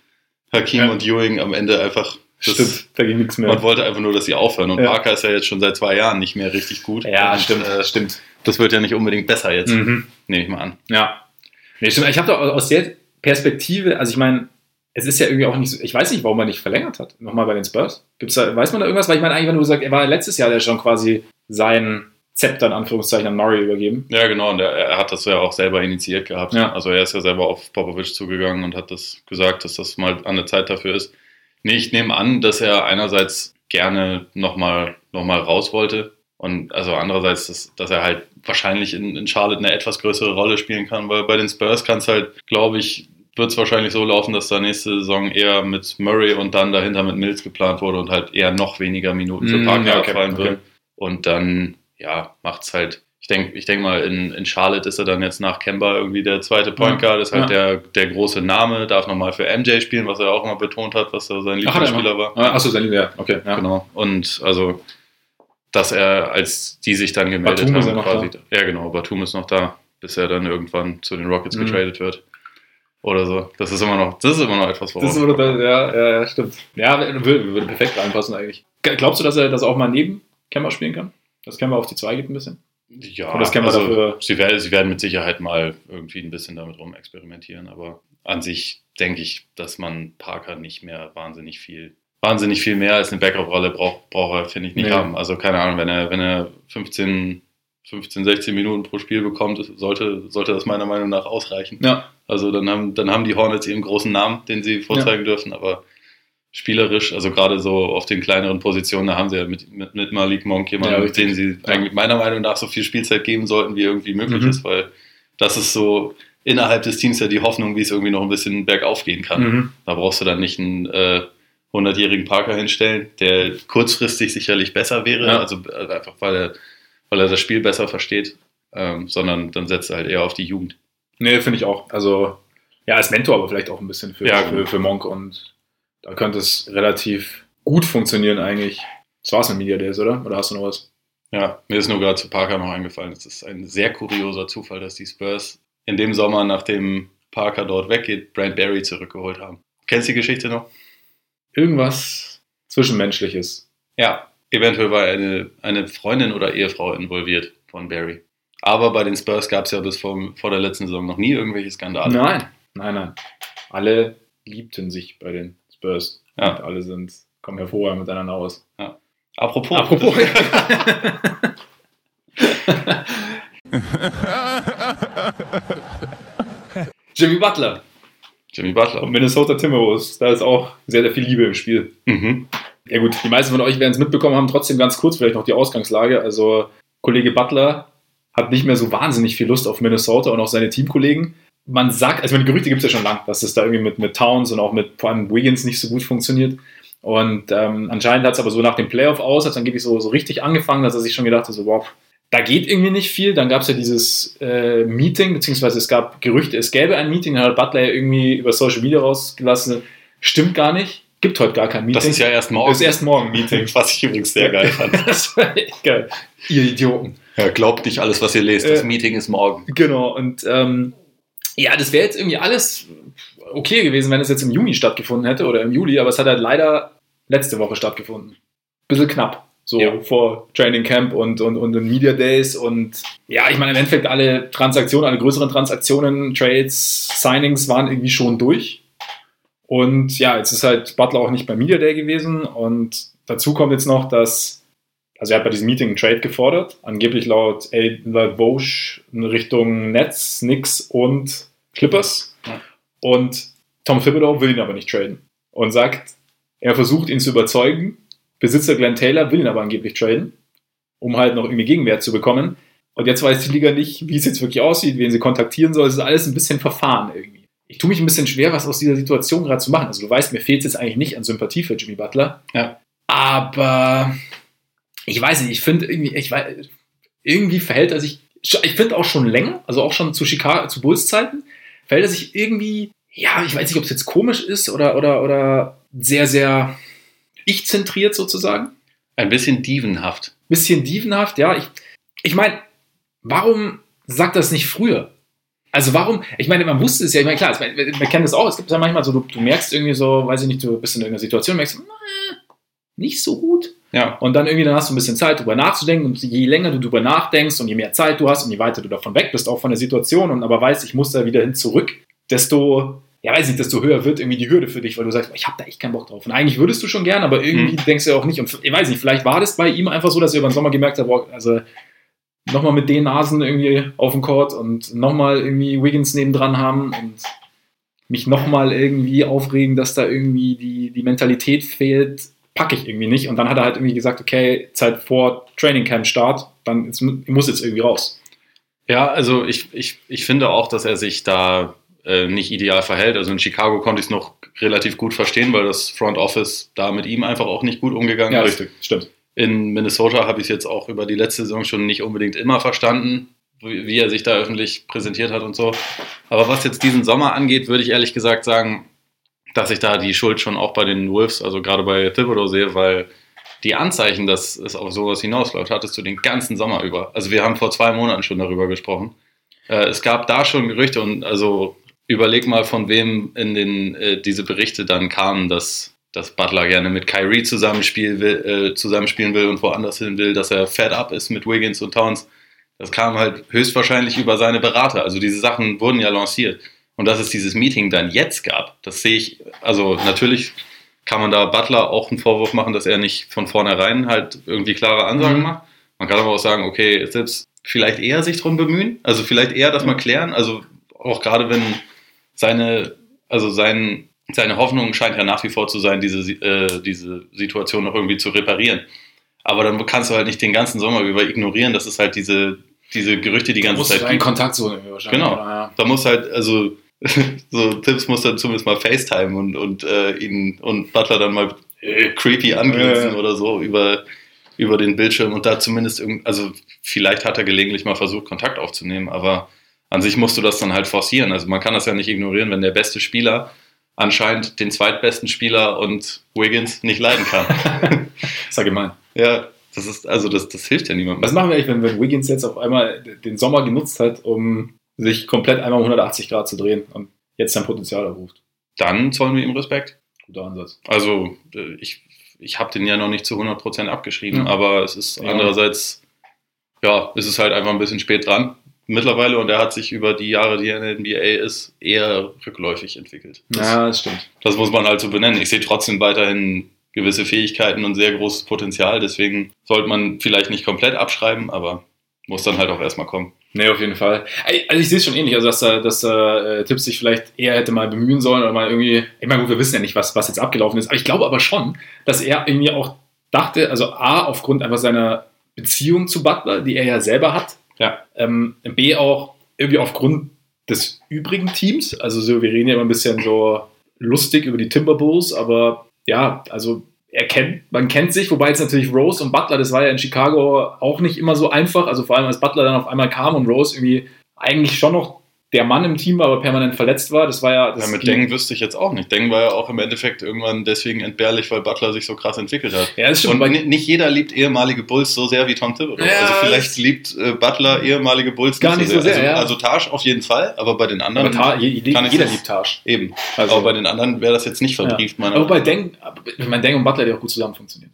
Hakim Ja. und Ewing am Ende einfach. das- Stimmt, da ging nichts mehr. Man wollte einfach nur, dass sie aufhören. Und Ja. Parker ist ja jetzt schon seit zwei Jahren nicht mehr richtig gut. Ja, und, stimmt, Äh, stimmt. das wird ja nicht unbedingt besser jetzt, Mhm. nehme ich mal an. Ja. Nee, stimmt. Ich habe da aus der Perspektive, also ich meine, es ist ja irgendwie auch nicht so, ich weiß nicht, warum man nicht verlängert hat. Nochmal bei den Spurs. Gibt's da, weiß man da irgendwas? Weil ich meine, eigentlich, wenn du sagst, er war letztes Jahr ja schon quasi sein Zepter in Anführungszeichen an Murray übergeben. Ja, genau, und er, er hat das ja auch selber initiiert gehabt. Ja. Also er ist ja selber auf Popovic zugegangen und hat das gesagt, dass das mal an der Zeit dafür ist. Nee, ich nehme an, dass er einerseits gerne nochmal noch mal raus wollte und also andererseits, dass, dass er halt wahrscheinlich in, in Charlotte eine etwas größere Rolle spielen kann, weil bei den Spurs kann es halt, glaube ich, wird es wahrscheinlich so laufen, dass da nächste Saison eher mit Murray und dann dahinter mit Mills geplant wurde und halt eher noch weniger Minuten für Mm, Parker ja, okay, abfallen okay. wird. Und dann, ja, macht's halt. Ich denke ich denk mal, in, in Charlotte ist er dann jetzt nach Kemba irgendwie der zweite Point Guard, ist halt der, der große Name, darf nochmal für MJ spielen, was er auch immer betont hat, was er sein er Lieblingsspieler war. Ah, Achso, sein ja, okay. Ja. Genau. Und also, dass er, als die sich dann gemeldet Batum haben, ja quasi. Ja, genau, Batum ist noch da, bis er dann irgendwann zu den Rockets Mhm. getradet wird. Oder so. Das ist immer noch, das ist immer noch etwas Das ist voraus. oder, ja, ja, ja, stimmt. Ja, würde, würde perfekt reinpassen eigentlich. Glaubst du, dass er das auch mal neben Kemba spielen kann? Dass Kemba auf die 2 geht ein bisschen? Ja, Oder das kennen wir also, dafür- sie, werden, sie werden mit Sicherheit mal irgendwie ein bisschen damit rum experimentieren, aber an sich denke ich, dass man Parker nicht mehr wahnsinnig viel, wahnsinnig viel mehr als eine Backup-Rolle braucht, braucht er, finde ich, nicht Nee. haben. Also keine Ahnung, wenn er, wenn er 15, 15, 16 Minuten pro Spiel bekommt, sollte, sollte das meiner Meinung nach ausreichen. Ja. Also dann haben, dann haben die Hornets ihren großen Namen, den sie vorzeigen dürfen, aber spielerisch, also gerade so auf den kleineren Positionen, da haben sie ja mit, mit, mit Malik Monk jemanden, Ja, mit dem sie Ja. eigentlich meiner Meinung nach so viel Spielzeit geben sollten, wie irgendwie möglich Mhm. ist, weil das ist so innerhalb des Teams ja die Hoffnung, wie es irgendwie noch ein bisschen bergauf gehen kann. Mhm. Da brauchst du dann nicht einen äh, 100-jährigen Parker hinstellen, der kurzfristig sicherlich besser wäre, Ja. also äh, einfach weil er, weil er das Spiel besser versteht, ähm, sondern dann setzt er halt eher auf die Jugend. Nee, finde ich auch. Also, ja, als Mentor aber vielleicht auch ein bisschen für, Ja, für, gut. für Monk und da könnte es relativ gut funktionieren eigentlich. Das war's mit Media Days, oder? Oder hast du noch was? Ja, mir ist nur gerade zu Parker noch eingefallen. Es ist ein sehr kurioser Zufall, dass die Spurs in dem Sommer, nachdem Parker dort weggeht, Brand Barry zurückgeholt haben. Kennst du die Geschichte noch? Irgendwas Zwischenmenschliches. Ja, eventuell war eine, eine Freundin oder Ehefrau involviert von Barry. Aber bei den Spurs gab es ja bis vor, vor der letzten Saison noch nie irgendwelche Skandale. Nein, nein, nein. Alle liebten sich bei den Spurs. Ja. Und alle sind, kommen hervorragend miteinander aus. Apropos. Apropos. <laughs> Jimmy Butler Jimmy Butler. und Minnesota Timberwolves. Da ist auch sehr, sehr viel Liebe im Spiel. Mhm. Ja gut, die meisten von euch werden es mitbekommen haben. Trotzdem ganz kurz vielleicht noch die Ausgangslage. Also Kollege Butler hat nicht mehr so wahnsinnig viel Lust auf Minnesota und auch seine Teamkollegen. Man sagt, also die Gerüchte gibt es ja schon lange, dass es da irgendwie mit, mit Towns und auch mit vor allem Wiggins nicht so gut funktioniert. Und ähm, anscheinend hat es aber so nach dem Playoff aus, hat es angeblich so, so richtig angefangen, dass er sich schon gedacht hat, so, wow, da geht irgendwie nicht viel. Dann gab es ja dieses äh, Meeting, beziehungsweise es gab Gerüchte, es gäbe ein Meeting, dann hat Butler ja irgendwie über Social Media rausgelassen. Stimmt gar nicht. Gibt heute gar kein Meeting. Das ist ja erst morgen. Das ist erst morgen ein Meeting. Was ich übrigens sehr geil fand. <laughs> das war echt geil. Ihr Idioten. Ja, glaubt nicht alles, was ihr lest. Das Äh, Meeting ist morgen. Genau, und ähm, ja, das wäre jetzt irgendwie alles okay gewesen, wenn es jetzt im Juni stattgefunden hätte oder im Juli, aber es hat halt leider letzte Woche stattgefunden. Bisschen knapp. So Ja. vor Training Camp und, und, und den Media Days und ja, ich meine, im Endeffekt alle Transaktionen, alle größeren Transaktionen, Trades, Signings waren irgendwie schon durch. Und ja, jetzt ist halt Butler auch nicht beim Media Day gewesen und dazu kommt jetzt noch, dass, also er hat bei diesem Meeting einen Trade gefordert, angeblich laut laut Vosch in Richtung Nets, Knicks und Clippers. Ja. Und Tom Thibodeau will ihn aber nicht traden und sagt, er versucht ihn zu überzeugen. Besitzer Glenn Taylor will ihn aber angeblich traden, um halt noch irgendwie Gegenwert zu bekommen. Und jetzt weiß die Liga nicht, wie es jetzt wirklich aussieht, wen sie kontaktieren soll. Es ist alles ein bisschen verfahren irgendwie. Ich tue mich ein bisschen schwer, was aus dieser Situation gerade zu machen. Also du weißt, mir fehlt es jetzt eigentlich nicht an Sympathie für Jimmy Butler. Ja. Aber ich weiß nicht, ich finde irgendwie, ich weiß, irgendwie verhält er sich, ich finde auch schon länger, also auch schon zu Chicago, zu Bulls Zeiten, verhält er sich irgendwie, ja, ich weiß nicht, ob es jetzt komisch ist oder, oder, oder sehr, sehr ich-zentriert sozusagen. Ein bisschen dievenhaft. Bisschen dievenhaft, ja. Ich, ich meine, warum sagt das nicht früher? Also warum, ich meine, man wusste es ja, ich meine, klar, man, man kennt das auch, es gibt ja manchmal so, du, du merkst irgendwie so, weiß ich nicht, du bist in irgendeiner Situation, merkst, na, nicht so gut. Ja. Und dann irgendwie, dann hast du ein bisschen Zeit, drüber nachzudenken. Und je länger du drüber nachdenkst und je mehr Zeit du hast und je weiter du davon weg bist, auch von der Situation und aber weißt, ich muss da wieder hin zurück, desto, ja weiß nicht, desto höher wird irgendwie die Hürde für dich, weil du sagst, ich habe da echt keinen Bock drauf. Und eigentlich würdest du schon gern, aber irgendwie Mhm. denkst du ja auch nicht. Und ich weiß nicht, vielleicht war das bei ihm einfach so, dass er über den Sommer gemerkt hat, boah, also nochmal mit den Nasen irgendwie auf dem Court und nochmal irgendwie Wiggins nebendran haben und mich nochmal irgendwie aufregen, dass da irgendwie die, die Mentalität fehlt, packe ich irgendwie nicht. Und dann hat er halt irgendwie gesagt, okay, Zeit vor Training Camp Start, dann jetzt, muss jetzt irgendwie raus. Ja, also ich, ich, ich finde auch, dass er sich da äh, nicht ideal verhält. Also in Chicago konnte ich es noch relativ gut verstehen, weil das Front Office da mit ihm einfach auch nicht gut umgegangen Ja, ist. richtig, stimmt. In Minnesota habe ich es jetzt auch über die letzte Saison schon nicht unbedingt immer verstanden, wie, wie er sich da öffentlich präsentiert hat und so. Aber was jetzt diesen Sommer angeht, würde ich ehrlich gesagt sagen, dass ich da die Schuld schon auch bei den Wolves, also gerade bei Thibodeau sehe, weil die Anzeichen, dass es auf sowas hinausläuft, hattest du den ganzen Sommer über. Also wir haben vor zwei Monaten schon darüber gesprochen. Äh, es gab da schon Gerüchte und also überleg mal, von wem in den äh, diese Berichte dann kamen, dass, dass Butler gerne mit Kyrie zusammenspielen will, äh, zusammenspielen will und woanders hin will, dass er fed up ist mit Wiggins und Towns. Das kam halt höchstwahrscheinlich über seine Berater. Also diese Sachen wurden ja lanciert. Und dass es dieses Meeting dann jetzt gab, das sehe ich, also natürlich kann man da Butler auch einen Vorwurf machen, dass er nicht von vornherein halt irgendwie klare Ansagen Mhm. macht. Man kann aber auch sagen, okay, selbst vielleicht eher sich drum bemühen, also vielleicht eher das mal klären, also auch gerade wenn seine, also sein, seine Hoffnung scheint ja nach wie vor zu sein, diese, äh, diese Situation noch irgendwie zu reparieren. Aber dann kannst du halt nicht den ganzen Sommer über ignorieren, dass es halt diese, diese Gerüchte die ganze Muss Zeit einen gibt. Kontakt suchen wahrscheinlich. Genau. oder? Ja. Da muss halt, also <laughs> so Tipps muss dann zumindest mal FaceTime und, und äh, ihn und Butler dann mal äh, creepy angrinsen Ja. oder so über, über den Bildschirm und da zumindest irgend, also vielleicht hat er gelegentlich mal versucht, Kontakt aufzunehmen, aber an sich musst du das dann halt forcieren. Also man kann das ja nicht ignorieren, wenn der beste Spieler anscheinend den zweitbesten Spieler und Wiggins nicht leiden kann. <laughs> Sag ich mal. ja, das ist, also das, das hilft ja niemandem. Was machen wir eigentlich, wenn, wenn Wiggins jetzt auf einmal den Sommer genutzt hat, um sich komplett einmal um 180 Grad zu drehen und jetzt sein Potenzial erruft? Dann zollen wir ihm Respekt. Guter Ansatz. Also äh, ich, ich habe den ja noch nicht zu 100% abgeschrieben, Mhm. aber es ist Ja. andererseits, ja, es ist halt einfach ein bisschen spät dran mittlerweile und er hat sich über die Jahre, die er in der NBA ist, eher rückläufig entwickelt. Das, Ja, das stimmt. das muss man halt so benennen. Ich sehe trotzdem weiterhin gewisse Fähigkeiten und sehr großes Potenzial, deswegen sollte man vielleicht nicht komplett abschreiben, aber muss dann halt auch erstmal kommen. Nee, auf jeden Fall. Also ich sehe es schon ähnlich, also dass, da- dass äh, Tipps sich vielleicht eher hätte mal bemühen sollen oder mal irgendwie, ich meine, gut, wir wissen ja nicht, was, was jetzt abgelaufen ist, aber ich glaube aber schon, dass er irgendwie auch dachte, also A, aufgrund einfach seiner Beziehung zu Butler, die er ja selber hat, Ja. ähm, B, auch irgendwie aufgrund des übrigen Teams, also so, wir reden ja immer ein bisschen so lustig über die Timberwolves, aber ja, also er kennt, man kennt sich, wobei jetzt natürlich Rose und Butler, das war ja in Chicago auch nicht immer so einfach. Also vor allem als Butler dann auf einmal kam und Rose irgendwie eigentlich schon noch der Mann im Team war, aber permanent verletzt war. Das war ja. Das Ja, mit Deng wüsste ich jetzt auch nicht. Deng war ja auch im Endeffekt irgendwann deswegen entbehrlich, weil Butler sich so krass entwickelt hat. Ja, das stimmt. Und nicht jeder liebt ehemalige Bulls so sehr wie Tom Thibodeau. Ja, also vielleicht liebt äh, Butler ehemalige Bulls Gar nicht so sehr, Also, ja. also Taj auf jeden Fall, aber bei den anderen aber kann jeder liebt Taj. eben. Also- aber bei den anderen wäre das jetzt nicht verbrieft, Ja. meiner Aber bei. Deng, ich meine, Deng und Butler, die auch gut zusammen funktionieren.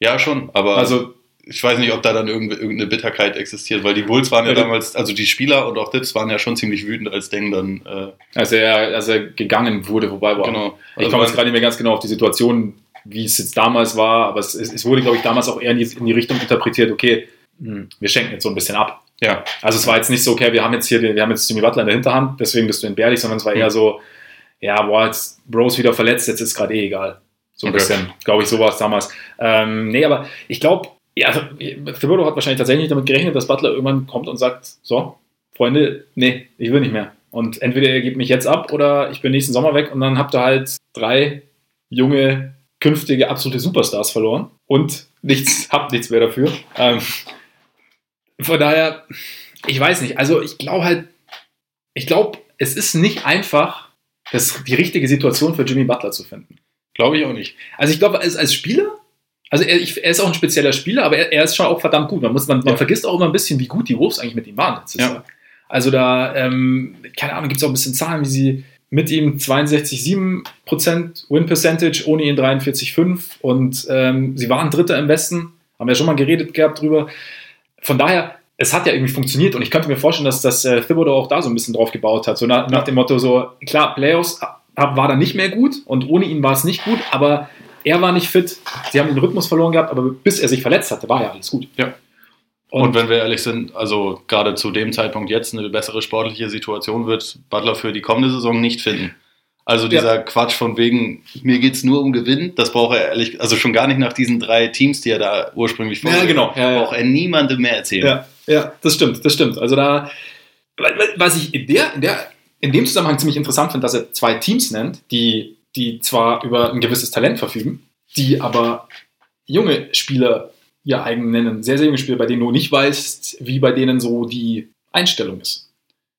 Ja, schon, aber Also, ich weiß nicht, ob da dann irgende- irgendeine Bitterkeit existiert, weil die Bulls waren ja damals, also die Spieler und auch Dips waren ja schon ziemlich wütend, als Deng dann, äh, als er, als er gegangen wurde, wobei war. genau. Ich Also komme jetzt gerade nicht mehr ganz genau auf die Situation, wie es jetzt damals war, aber es, es, wurde, glaube ich, damals auch eher in die, in die Richtung interpretiert, okay, hm, wir schenken jetzt so ein bisschen ab. ja, Also es war jetzt nicht so, okay, wir haben jetzt hier, den- wir haben jetzt Jimmy Butler in der Hinterhand, deswegen bist du entbehrlich, sondern es war eher Mhm. so, ja, boah, jetzt Bros wieder verletzt, jetzt ist gerade eh egal. So ein Okay. bisschen, glaube ich, so war es damals. Ähm, nee, aber ich glaube, ja, also, Thibodeau hat wahrscheinlich tatsächlich damit gerechnet, dass Butler irgendwann kommt und sagt, so, Freunde, nee, ich will nicht mehr. Und entweder ihr gebt mich jetzt ab oder ich bin nächsten Sommer weg und dann habt ihr halt drei junge, künftige, absolute Superstars verloren und nichts, <laughs> habt nichts mehr dafür. Ähm, von daher, ich weiß nicht, also ich glaube halt, ich glaube, es ist nicht einfach, das, die richtige Situation für Jimmy Butler zu finden. glaube ich auch nicht. Also ich glaube, als, als Spieler, also er, ich, er ist auch ein spezieller Spieler, aber er, er ist schon auch verdammt gut. Man, muss, man, man Ja. vergisst auch immer ein bisschen, wie gut die Wolves eigentlich mit ihm waren letztes Ja. Jahr. Also da, ähm, keine Ahnung, gibt es auch ein bisschen Zahlen, wie sie mit ihm 62,7% Win Percentage, ohne ihn 43,5% und ähm, sie waren Dritter im Westen, haben wir schon mal geredet gehabt drüber. Von daher, es hat ja irgendwie funktioniert und ich könnte mir vorstellen, dass das äh, Thibodeau auch da so ein bisschen drauf gebaut hat. So nach, nach dem Motto so, klar, Playoffs hab- war da nicht mehr gut und ohne ihn war es nicht gut, aber er war nicht fit. Sie haben den Rhythmus verloren gehabt, aber bis er sich verletzt hatte, war ja alles gut. Ja. Und, und, wenn wir ehrlich sind, also gerade zu dem Zeitpunkt jetzt eine bessere sportliche Situation wird Butler für die kommende Saison nicht finden. Also dieser ja. Quatsch von wegen, mir geht es nur um Gewinn, das braucht er ehrlich, also schon gar nicht nach diesen drei Teams, die er da ursprünglich vorher ja, genau. ja, braucht er niemandem mehr erzählen. Ja, ja, das stimmt, das stimmt. Also da, was ich in, der, in, der, in dem Zusammenhang ziemlich interessant finde, dass er zwei Teams nennt, die, die zwar über ein gewisses Talent verfügen, die aber junge Spieler ihr eigen nennen. Sehr, sehr junge Spieler, bei denen du nicht weißt, wie bei denen so die Einstellung ist.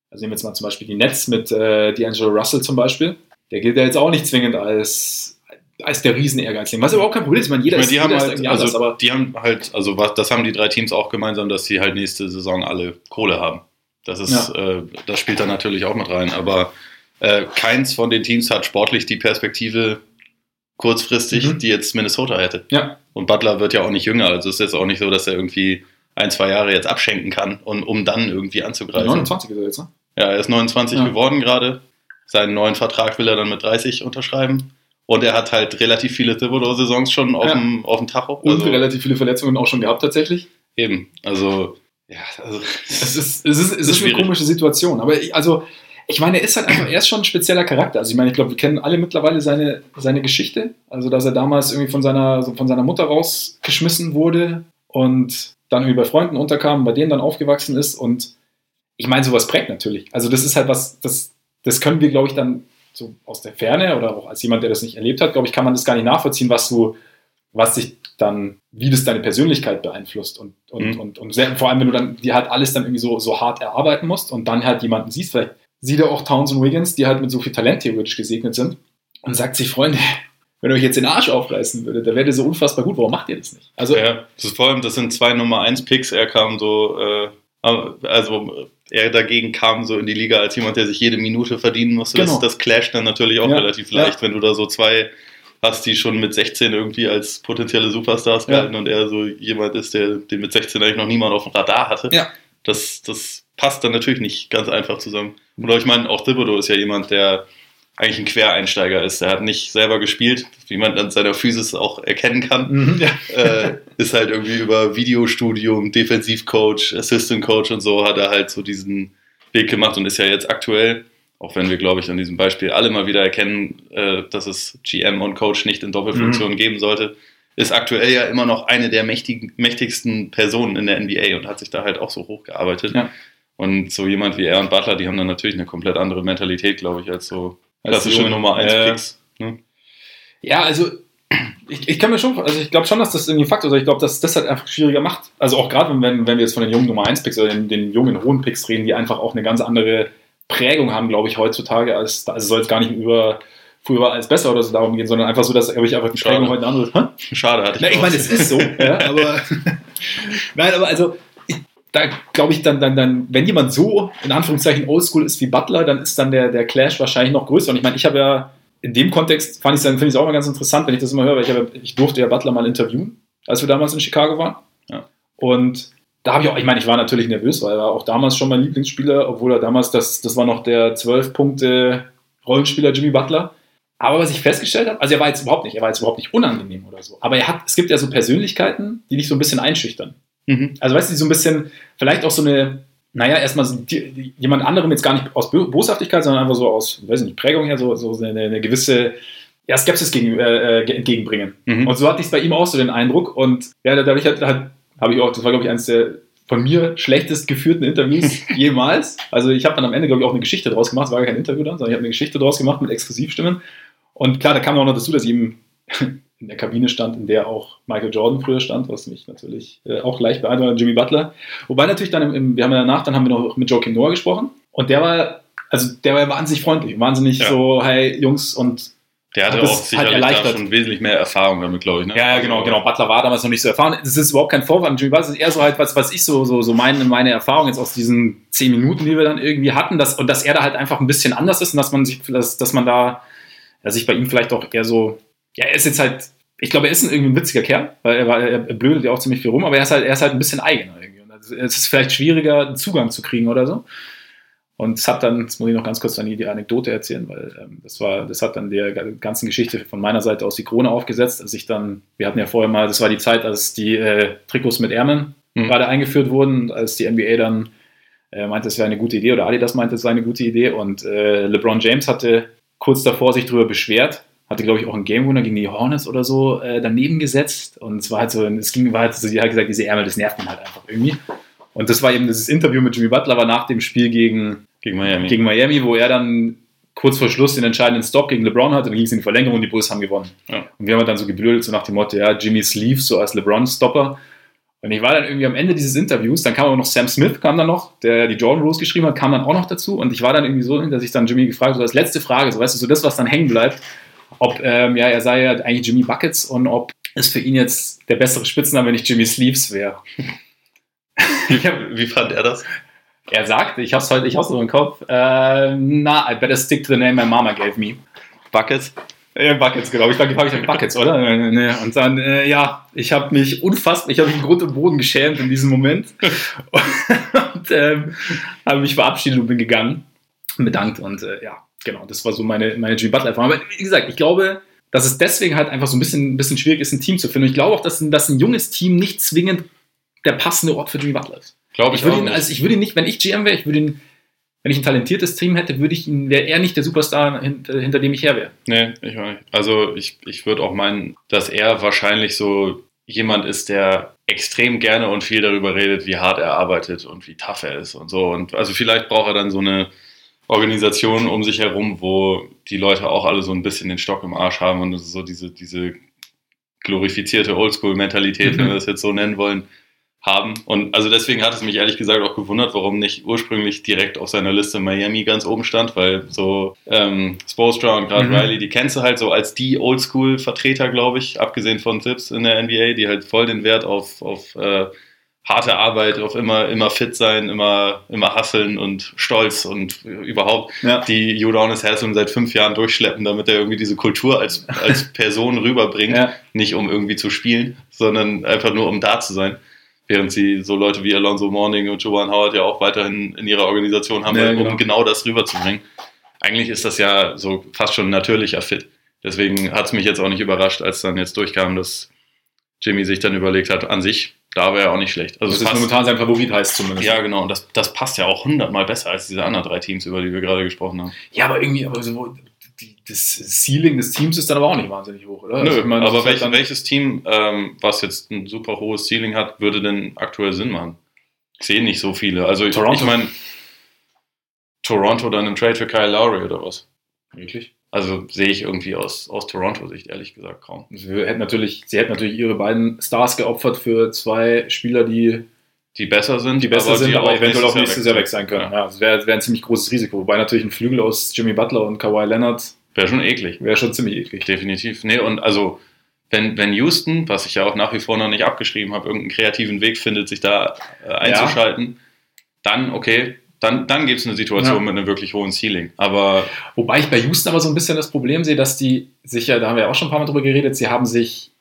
Also nehmen wir jetzt mal zum Beispiel die Nets mit äh, D'Angelo Russell zum Beispiel. Der gilt ja jetzt auch nicht zwingend als, als der Riesenehrgeizling. Was überhaupt kein Problem ist. Ich meine, jeder ich meine, die ist, haben halt, also, aber die haben halt, also was, das haben die drei Teams auch gemeinsam, dass sie halt nächste Saison alle Kohle haben. Das ist, ja. äh, das spielt da natürlich auch mit rein. Aber äh, keins von den Teams hat sportlich die Perspektive kurzfristig, mhm. die jetzt Minnesota hätte. Ja. Und Butler wird ja auch nicht jünger, also es ist jetzt auch nicht so, dass er irgendwie ein, zwei Jahre jetzt abschenken kann, und, um dann irgendwie anzugreifen. 29 ist er jetzt, ne? Ja, er ist 29 ja. geworden gerade. Seinen neuen Vertrag will er dann mit 30 unterschreiben. Und er hat halt relativ viele Thibodeau-Saisons schon auf, ja. dem, auf dem Tacho. Und also, relativ viele Verletzungen auch schon gehabt tatsächlich. Eben, also ja, also es ist, es ist, es ist, eine komische Situation. Aber ich, also ich meine, er ist halt einfach, er ist schon ein spezieller Charakter. Also ich meine, ich glaube, wir kennen alle mittlerweile seine, seine Geschichte. Also, dass er damals irgendwie von seiner, von seiner Mutter rausgeschmissen wurde und dann irgendwie bei Freunden unterkam, bei denen dann aufgewachsen ist. Und ich meine, sowas prägt natürlich. Also das ist halt was, das, das können wir, glaube ich, dann so aus der Ferne oder auch als jemand, der das nicht erlebt hat, glaube ich, kann man das gar nicht nachvollziehen, was du, was sich dann, wie das deine Persönlichkeit beeinflusst und, und, mhm. und, und, sehr, vor allem, wenn du dann dir halt alles dann irgendwie so, so hart erarbeiten musst und dann halt jemanden siehst, vielleicht sieht er auch Towns und Wiggins, die halt mit so viel Talent theoretisch gesegnet sind und sagt sich, Freunde, wenn ihr euch jetzt den Arsch aufreißen würdet, dann wäre der so unfassbar gut, warum macht ihr das nicht? Also, ja, das ist vor allem, das sind zwei Nummer 1 Picks, er kam so, äh, also er dagegen kam so in die Liga als jemand, der sich jede Minute verdienen musste. Genau. Das, das clasht dann natürlich auch ja, relativ leicht, ja. wenn du da so zwei hast, die schon mit 16 irgendwie als potenzielle Superstars galten ja. und er so jemand ist, der den mit 16 eigentlich noch niemand auf dem Radar hatte. Ja. Das, das passt dann natürlich nicht ganz einfach zusammen. Oder ich meine, auch Thibodeau ist ja jemand, der eigentlich ein Quereinsteiger ist. Er hat nicht selber gespielt, wie man an seiner Physis auch erkennen kann. Mhm, ja. äh, ist halt irgendwie über Videostudium, Defensivcoach, Assistant Coach und so hat er halt so diesen Weg gemacht und ist ja jetzt aktuell, auch wenn wir, glaube ich, an diesem Beispiel alle mal wieder erkennen, äh, dass es GM und Coach nicht in Doppelfunktion mhm. geben sollte, ist aktuell ja immer noch eine der mächtig, mächtigsten Personen in der NBA und hat sich da halt auch so hochgearbeitet. Ja. Und so jemand wie er und Butler, die haben dann natürlich eine komplett andere Mentalität, glaube ich, als so klassische Nummer 1 äh, Picks. Ne? Ja, also ich, ich kann mir schon, also ich glaube schon, dass das irgendwie ein Faktor ist. Ich glaube, dass das halt einfach schwieriger macht. Also auch gerade, wenn, wenn wir jetzt von den jungen Nummer 1 Picks oder den, den jungen hohen Picks reden, die einfach auch eine ganz andere Prägung haben, glaube ich, heutzutage, als also soll es gar nicht über früher als besser oder so darum gehen, sondern einfach so, dass ich einfach die. Prägung heute andere ist. Schade, hatte ich. Na, ich meine, es ist so, <laughs> ja, aber <laughs> nein, aber also da glaube ich dann, dann, dann, wenn jemand so in Anführungszeichen oldschool ist wie Butler, dann ist dann der, der Clash wahrscheinlich noch größer. Und ich meine, ich habe ja in dem Kontext fand ich finde ich es auch mal ganz interessant, wenn ich das immer höre, weil ich, habe, ich durfte ja Butler mal interviewen, als wir damals in Chicago waren. Ja. Und da habe ich auch, ich meine, ich war natürlich nervös, weil er war auch damals schon mein Lieblingsspieler, obwohl er damals, das, das war noch der 12 Punkte Rollenspieler Jimmy Butler. Aber was ich festgestellt habe, also er war jetzt überhaupt nicht, er war jetzt überhaupt nicht unangenehm oder so. Aber er hat, es gibt ja so Persönlichkeiten, die dich so ein bisschen einschüchtern. Mhm. Also weißt du, so ein bisschen, vielleicht auch so eine, naja, erstmal so die, jemand anderem jetzt gar nicht aus Boshaftigkeit, sondern einfach so aus, weiß nicht, Prägung her, so, so eine, eine gewisse ja, Skepsis gegen, äh, äh entgegenbringen. Mhm. Und so hatte ich es bei ihm auch so den Eindruck. Und ja, dadurch hat, hat, habe ich auch, das war glaube ich eines der von mir schlechtest geführten Interviews <laughs> jemals. Also ich habe dann am Ende, glaube ich, auch eine Geschichte draus gemacht. Es war gar kein Interview dann, sondern ich habe eine Geschichte draus gemacht mit Exklusivstimmen. Und klar, da kam auch noch dazu, dass ich ihm <laughs> in der Kabine stand, in der auch Michael Jordan früher stand, was mich natürlich äh, auch leicht beeindruckt, Jimmy Butler. Wobei natürlich dann, im, im, wir haben ja danach, dann haben wir noch mit Joakim Noah gesprochen und der war, also der war wahnsinnig freundlich, wahnsinnig ja. so, hey Jungs und der hatte hat auch sicherlich halt da schon wesentlich mehr Erfahrung damit, glaube ich. Ne? Ja, ja, genau, genau. Butler war damals noch nicht so erfahren. Das ist überhaupt kein Vorwand. Jimmy Butler ist eher so halt, was, was ich so, so, so meine, meine Erfahrung jetzt aus diesen zehn Minuten, die wir dann irgendwie hatten, dass, und dass er da halt einfach ein bisschen anders ist und dass man sich, dass, dass man da, ja, sich bei ihm vielleicht auch eher so, ja, er ist jetzt halt ich glaube, er ist ein, irgendwie ein witziger Kerl, weil er, er, er blödet ja auch ziemlich viel rum, aber er ist halt, er ist halt ein bisschen eigener irgendwie. Und es ist vielleicht schwieriger, einen Zugang zu kriegen oder so. Und es hat dann, jetzt muss ich noch ganz kurz dann die Anekdote erzählen, weil ähm, das war, das hat dann der ganzen Geschichte von meiner Seite aus die Krone aufgesetzt, als ich dann, wir hatten ja vorher mal, das war die Zeit, als die äh, Trikots mit Ärmeln mhm. gerade eingeführt wurden, als die NBA dann äh, meinte, es wäre eine gute Idee oder Adidas meinte, es sei eine gute Idee und äh, LeBron James hatte kurz davor sich darüber beschwert, hatte glaube ich auch einen Game Winner gegen die Hornets oder so äh, daneben gesetzt und es war halt so, es ging, war halt so, die hat gesagt, diese Ärmel, das nervt ihn halt einfach irgendwie. Und das war eben dieses Interview mit Jimmy Butler war nach dem Spiel gegen, gegen, Miami. gegen Miami, wo er dann kurz vor Schluss den entscheidenden Stop gegen LeBron hatte, dann ging es in die Verlängerung und die Bulls haben gewonnen. Ja. Und wir haben dann so geblödelt, so nach dem Motto, ja, Jimmy Sleeve so als LeBron-Stopper. Und ich war dann irgendwie am Ende dieses Interviews, dann kam auch noch Sam Smith, kam dann noch, der die Jordan Rose geschrieben hat, kam dann auch noch dazu. Und ich war dann irgendwie so, dass ich dann Jimmy gefragt habe, so als letzte Frage, so weißt du, so das, was dann hängen bleibt, ob, ähm, ja, er sei ja eigentlich Jimmy Buckets und ob es für ihn jetzt der bessere Spitzname, wenn ich Jimmy Sleeves wäre. <laughs> Wie fand er das? Er sagte, ich hab's heute, ich hab's so im Kopf, äh, na, I better stick to the name my mama gave me. Buckets? Ja, Buckets, genau. Ich glaube, ich habe <laughs> Buckets, oder? Und dann, äh, ja, ich habe mich unfassbar, ich habe mich im Grund und Boden geschämt in diesem Moment. <laughs> und ähm, habe mich verabschiedet und bin gegangen. Bedankt und äh, ja, genau, das war so meine, meine Jimmy Butler-Erfahrung. Aber wie gesagt, ich glaube, dass es deswegen halt einfach so ein bisschen, ein bisschen schwierig ist, ein Team zu finden. Und ich glaube auch, dass, dass ein junges Team nicht zwingend der passende Ort für Jimmy Butler ist. Glaube ich, ich würde ihn, also ich würde ihn nicht, wenn ich GM wäre, ich würde ihn, wenn ich ein talentiertes Team hätte, würde ich ihn, wäre er nicht der Superstar, hinter, hinter dem ich her wäre. Nee, ich auch nicht. Also ich, ich würde auch meinen, dass er wahrscheinlich so jemand ist, der extrem gerne und viel darüber redet, wie hart er arbeitet und wie tough er ist und so. Und also vielleicht braucht er dann so eine Organisation um sich herum, wo die Leute auch alle so ein bisschen den Stock im Arsch haben und so diese, diese glorifizierte Oldschool-Mentalität, mhm. wenn wir das jetzt so nennen wollen, haben. Und also deswegen hat es mich ehrlich gesagt auch gewundert, warum nicht ursprünglich direkt auf seiner Liste Miami ganz oben stand, weil so ähm, Spoelstra und gerade mhm. Riley, die kennst du halt so als die Oldschool-Vertreter, glaube ich, abgesehen von Tips in der NBA, die halt voll den Wert auf, auf äh, harte Arbeit, auf immer, immer fit sein, immer, immer hasseln und stolz und überhaupt ja. die Udonis Haslam seit fünf Jahren durchschleppen, damit er irgendwie diese Kultur als, als <laughs> Person rüberbringt, ja. nicht um irgendwie zu spielen, sondern einfach nur um da zu sein während sie so Leute wie Alonso Morning und Joan Howard ja auch weiterhin in ihrer Organisation haben, ja, genau. um genau das rüberzubringen. Eigentlich ist das ja so fast schon ein natürlicher Fit. Deswegen hat es mich jetzt auch nicht überrascht, als dann jetzt durchkam, dass Jimmy sich dann überlegt hat, an sich, da wäre er auch nicht schlecht. Also das ist momentan sein Favorit heißt zumindest. Ja, genau. Und das, das passt ja auch hundertmal besser als diese anderen drei Teams, über die wir gerade gesprochen haben. Ja, aber irgendwie, aber so, das Ceiling des Teams ist dann aber auch nicht wahnsinnig hoch, oder? Nö, also meine, aber welch, halt welches Team, ähm, was jetzt ein super hohes Ceiling hat, würde denn aktuell Sinn machen? Ich sehe nicht so viele. Also ich, ich meine, Toronto dann einen Trade für Kyle Lowry oder was? Wirklich? Also sehe ich irgendwie aus, aus Toronto-Sicht ehrlich gesagt kaum. Sie hätten, natürlich, sie hätten natürlich ihre beiden Stars geopfert für zwei Spieler, die die besser sind, die besser aber sind, die aber eventuell auch nächstes Jahr weg sein können. Ja. ja das wäre wär ein ziemlich großes Risiko. Wobei natürlich ein Flügel aus Jimmy Butler und Kawhi Leonard Wäre schon eklig. Wäre schon ziemlich eklig. Definitiv. Nee, und also, wenn, wenn Houston, was ich ja auch nach wie vor noch nicht abgeschrieben habe, irgendeinen kreativen Weg findet, sich da äh, einzuschalten, ja. dann, okay, dann, dann gibt es eine Situation ja. mit einem wirklich hohen Ceiling. Aber Wobei ich bei Houston aber so ein bisschen das Problem sehe, dass die sich ja, da haben wir ja auch schon ein paar Mal drüber geredet, sie haben sich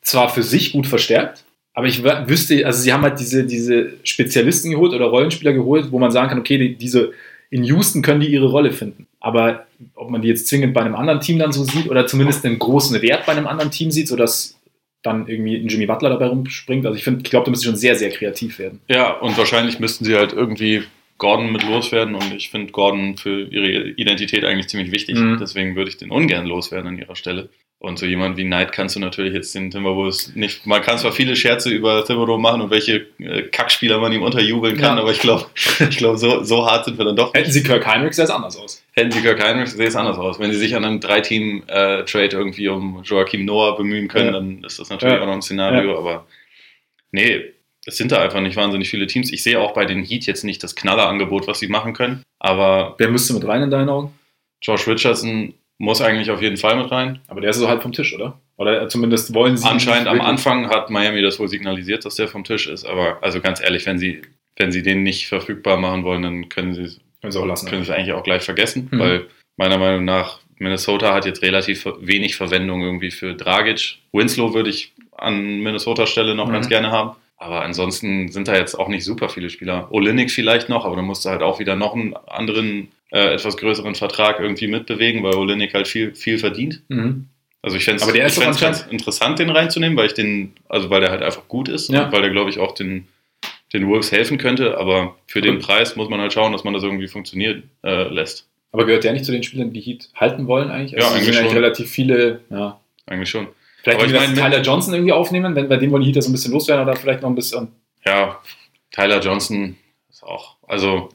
zwar für sich gut verstärkt, aber ich wüsste, also sie haben halt diese, diese Spezialisten geholt oder Rollenspieler geholt, wo man sagen kann, okay, die, diese in Houston können die ihre Rolle finden. Aber ob man die jetzt zwingend bei einem anderen Team dann so sieht oder zumindest einen großen Wert bei einem anderen Team sieht, sodass dann irgendwie ein Jimmy Butler dabei rumspringt. Also ich finde, ich glaube, da müssen sie schon sehr, sehr kreativ werden. Ja, und wahrscheinlich müssten sie halt irgendwie Gordon mit loswerden und ich finde Gordon für ihre Identität eigentlich ziemlich wichtig. Mhm. Deswegen würde ich den ungern loswerden an ihrer Stelle. Und so jemand wie Knight kannst du natürlich jetzt den Timberwolves nicht. Man kann zwar viele Scherze über Thibodeau machen und welche äh, Kackspieler man ihm unterjubeln kann, ja. aber ich glaube, <laughs> ich glaub, so, so hart sind wir dann doch. Hätten sie Kirk Heinrich, sähe es anders aus. Hätten sie Kirk Heinrich, sähe es anders aus. Wenn sie sich an einem Drei-Team-Trade äh, irgendwie um Joachim Noah bemühen können, ja. dann ist das natürlich ja. auch noch ein Szenario. Aber nee, es sind da einfach nicht wahnsinnig viele Teams. Ich sehe auch bei den Heat jetzt nicht das Knallerangebot, was sie machen können. Aber. Wer müsste mit rein in deinen Augen? Josh Richardson muss eigentlich auf jeden Fall mit rein. Aber der ist so halb vom Tisch, oder? Oder zumindest wollen sie. Anscheinend am Anfang hat Miami das wohl signalisiert, dass der vom Tisch ist. Aber also ganz ehrlich, wenn sie, wenn sie den nicht verfügbar machen wollen, dann können sie können sie auch lassen. Können sie eigentlich auch gleich vergessen, mhm. weil meiner Meinung nach Minnesota hat jetzt relativ wenig Verwendung irgendwie für Dragic. Winslow würde ich an Minnesota Stelle noch mhm. ganz gerne haben. Aber ansonsten sind da jetzt auch nicht super viele Spieler. Olinik vielleicht noch, aber dann musst du halt auch wieder noch einen anderen äh, etwas größeren Vertrag irgendwie mitbewegen, weil Olinik halt viel, viel verdient. Mhm. Also ich fände es ganz interessant, den reinzunehmen, weil ich den, also weil der halt einfach gut ist Ja. und weil der, glaube ich, auch den, den Wolves helfen könnte. Aber für den Preis muss man halt schauen, dass man das irgendwie funktionieren äh, lässt. Aber gehört der nicht zu den Spielern, die Heat halten wollen eigentlich? Ja, es eigentlich sind schon. relativ viele, ja. Eigentlich schon. Vielleicht Aber ich meine, Tyler Johnson irgendwie aufnehmen, wenn bei dem wollen die Heat ja so ein bisschen loswerden oder vielleicht noch ein bisschen. Ja, Tyler Johnson ist auch, also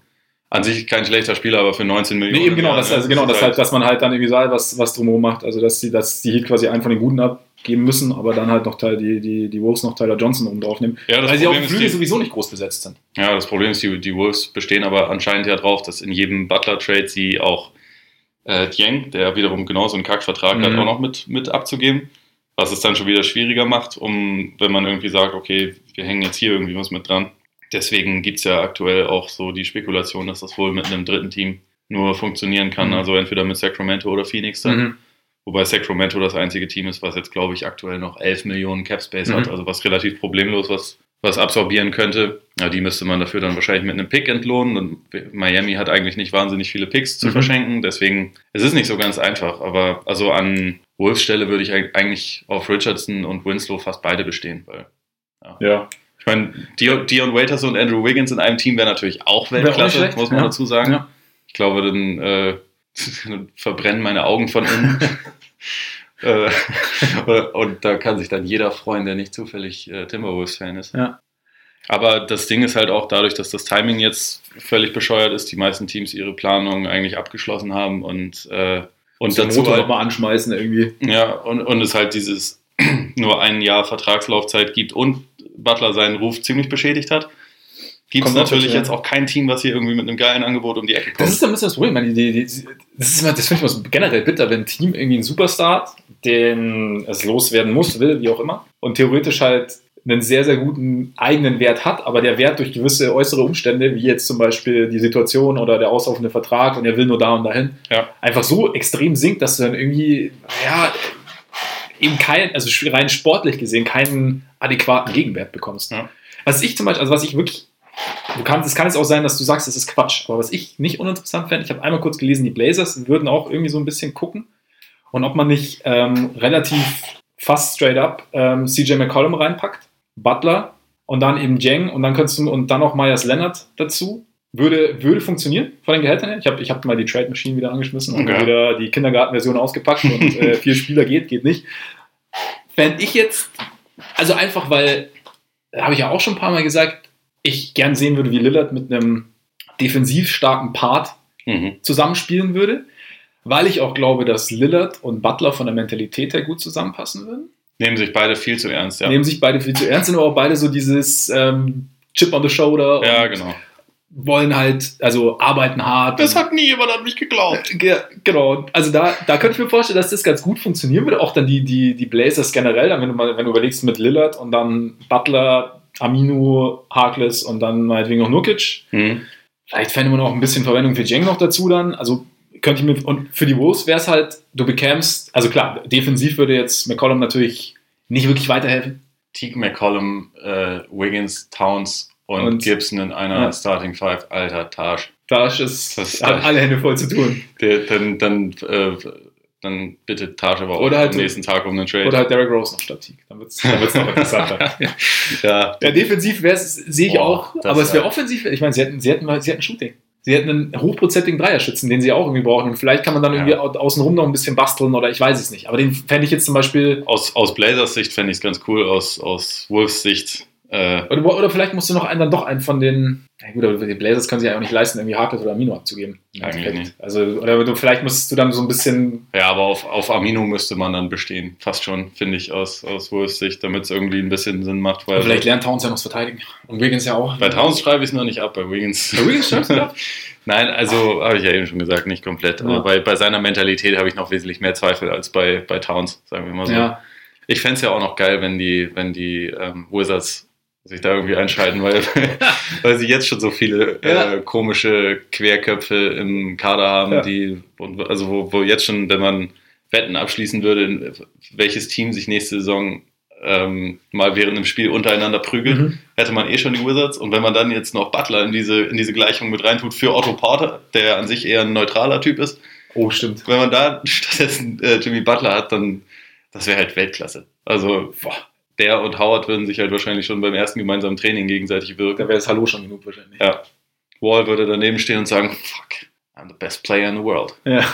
an sich kein schlechter Spieler, aber für 19 Millionen. Nee, eben genau, Jahr, das, also genau, das halt, dass man halt dann irgendwie sagt, was, was drumherum macht. Also dass die, dass die Heat quasi einen von den Guten abgeben müssen, aber dann halt noch Teil, die, die, die Wolves noch Tyler Johnson oben drauf nehmen. Ja, das Weil sie auf Problem dem ist, Flügel sowieso nicht groß besetzt sind. Ja, das Problem ist, die, die Wolves bestehen aber anscheinend ja drauf, dass in jedem Butler-Trade sie auch äh, der wiederum genauso einen Kackvertrag hat, Mhm. auch noch mit, mit abzugeben. Was es dann schon wieder schwieriger macht, um, wenn man irgendwie sagt, okay, wir hängen jetzt hier irgendwie was mit dran. Deswegen gibt es ja aktuell auch so die Spekulation, dass das wohl mit einem dritten Team nur funktionieren kann. Mhm. Also entweder mit Sacramento oder Phoenix dann. Wobei Sacramento das einzige Team ist, was jetzt, glaube ich, aktuell noch 11 Millionen Cap Space Mhm. hat, also was relativ problemlos was, was absorbieren könnte. Ja, die müsste man dafür dann wahrscheinlich mit einem Pick entlohnen. Und Miami hat eigentlich nicht wahnsinnig viele Picks zu Mhm. verschenken, deswegen es ist nicht so ganz einfach. Aber also an Wolves Stelle würde ich eig- eigentlich auf Richardson und Winslow fast beide bestehen, weil Ja. Ich meine, Dion, Dion Waiters und Andrew Wiggins in einem Team wäre natürlich auch Weltklasse, muss man ja. dazu sagen. Ja. Ich glaube, dann äh, <laughs> verbrennen meine Augen von innen. <laughs> Äh, und da kann sich dann jeder freuen, der nicht zufällig äh, Timberwolves-Fan ist. Ja. Aber das Ding ist halt auch dadurch, dass das Timing jetzt völlig bescheuert ist, die meisten Teams ihre Planung eigentlich abgeschlossen haben und, äh, und dazu Motor halt, nochmal anschmeißen irgendwie. ja, und, und es halt dieses <clears throat> nur ein Jahr Vertragslaufzeit gibt und Butler seinen Ruf ziemlich beschädigt hat, gibt es natürlich jetzt auch kein Team, was hier irgendwie mit einem geilen Angebot um die Ecke kommt. Das ist ein bisschen das Problem. Meine, die, die, die, das ist immer, das finde ich immer so generell bitter, wenn ein Team irgendwie einen Superstar, den es loswerden muss, will, wie auch immer, und theoretisch halt einen sehr, sehr guten eigenen Wert hat, aber der Wert durch gewisse äußere Umstände, wie jetzt zum Beispiel die Situation oder der auslaufende Vertrag und er will nur da und dahin, Ja. einfach so extrem sinkt, dass du dann irgendwie, ja, eben kein, also rein sportlich gesehen, keinen adäquaten Gegenwert bekommst. Ja. Was ich zum Beispiel, also was ich wirklich Du kannst, es kann jetzt auch sein, dass du sagst, das ist Quatsch. Aber was ich nicht uninteressant fände, ich habe einmal kurz gelesen, die Blazers würden auch irgendwie so ein bisschen gucken. Und ob man nicht ähm, relativ fast straight up ähm, CJ McCollum reinpackt, Butler und dann eben Jeng und dann könntest du und dann noch Myers Leonard dazu. Würde, würde funktionieren von den Gehältern her. Ich habe ich hab mal die Trade Machine wieder angeschmissen und Okay. wieder die Kindergartenversion ausgepackt und äh, <laughs> vier Spieler geht, geht nicht. Wenn ich jetzt, also einfach weil, habe ich ja auch schon ein paar Mal gesagt, ich gern sehen würde, wie Lillard mit einem defensiv starken Part Mhm. zusammenspielen würde, weil ich auch glaube, dass Lillard und Butler von der Mentalität her gut zusammenpassen würden. Nehmen sich beide viel zu ernst, ja. Nehmen sich beide viel zu ernst, sind aber auch beide so dieses ähm, Chip on the Shoulder Ja, genau. Wollen halt, also arbeiten hart. Das hat nie jemand an mich geglaubt. Ge- Genau, also da, da könnte ich mir vorstellen, dass das ganz gut funktionieren würde. Auch dann die, die, die Blazers generell, dann wenn du mal, wenn du überlegst mit Lillard und dann Butler, Aminu, Harkless und dann meinetwegen noch Nurkic. Mhm. Vielleicht fände man auch ein bisschen Verwendung für Jeng noch dazu dann. Also könnte ich mir, und für die Wolves wäre es halt, du bekämst, also klar, defensiv würde jetzt McCollum natürlich nicht wirklich weiterhelfen. Teague McCollum, äh, Wiggins, Towns und, Und- Gibson in einer Ja. Starting Five. Alter, Taj. Da ist ist- hat alle Hände voll zu tun. Der, dann, dann, äh, dann bittet Taj aber auch Oder halt- am nächsten Tag um einen Trade. Oder halt Derrick Rose noch statt Teague. Dann wird es dann wird's noch interessanter. <laughs> ja, Ja, defensiv wäre es, sehe ich Boah, auch, aber es wäre wär- offensiv. Ich meine, sie hätten, sie hätten, sie hätten Shooting. Sie hätten einen hochprozentigen Dreierschützen, den sie auch irgendwie brauchen. Und vielleicht kann man dann Ja. irgendwie au- außenrum noch ein bisschen basteln oder ich weiß es nicht. Aber den fände ich jetzt zum Beispiel. aus, aus Blazers Sicht fände ich es ganz cool, aus, aus Wolves Sicht. Äh, Oder, oder vielleicht musst du noch einen dann doch einen von den. Na gut, aber die Blazers können sich ja auch nicht leisten, irgendwie Harkless oder Amino abzugeben. Eigentlich nicht. Also, oder du, vielleicht musst du dann so ein bisschen. ja, aber auf, auf Amino müsste man dann bestehen. Fast schon, finde ich, aus, aus Wolves Sicht, damit es irgendwie ein bisschen Sinn macht. Weil vielleicht lernt Towns ja noch verteidigen. Und Wiggins ja auch. bei Towns schreibe ich es noch nicht ab, bei Wiggins. Bei Wiggins schreibst du ab? <laughs> Nein, also habe ich ja eben schon gesagt, nicht komplett. Ja. Aber bei, bei seiner Mentalität habe ich noch wesentlich mehr Zweifel als bei, bei Towns, sagen wir mal so. Ja. Ich fände es ja auch noch geil, wenn die, wenn die ähm, Wizards sich da irgendwie einschalten, weil, <laughs> weil sie jetzt schon so viele Ja. äh, komische Querköpfe im Kader haben, Ja. die, und, also wo, wo jetzt schon, wenn man Wetten abschließen würde, in welches Team sich nächste Saison ähm, mal während dem Spiel untereinander prügelt, Mhm. hätte man eh schon die Wizards. Und wenn man dann jetzt noch Butler in diese, in diese Gleichung mit reintut für Otto Porter, der an sich eher ein neutraler Typ ist, Oh, stimmt. wenn man da <laughs> stattdessen äh, Jimmy Butler hat, dann Das wäre halt Weltklasse. Also, boah, der und Howard würden sich halt wahrscheinlich schon beim ersten gemeinsamen Training gegenseitig wirken. Da wäre das Hallo schon genug wahrscheinlich. Ja. Wall würde daneben stehen und sagen, fuck, I'm the best player in the world. Ja.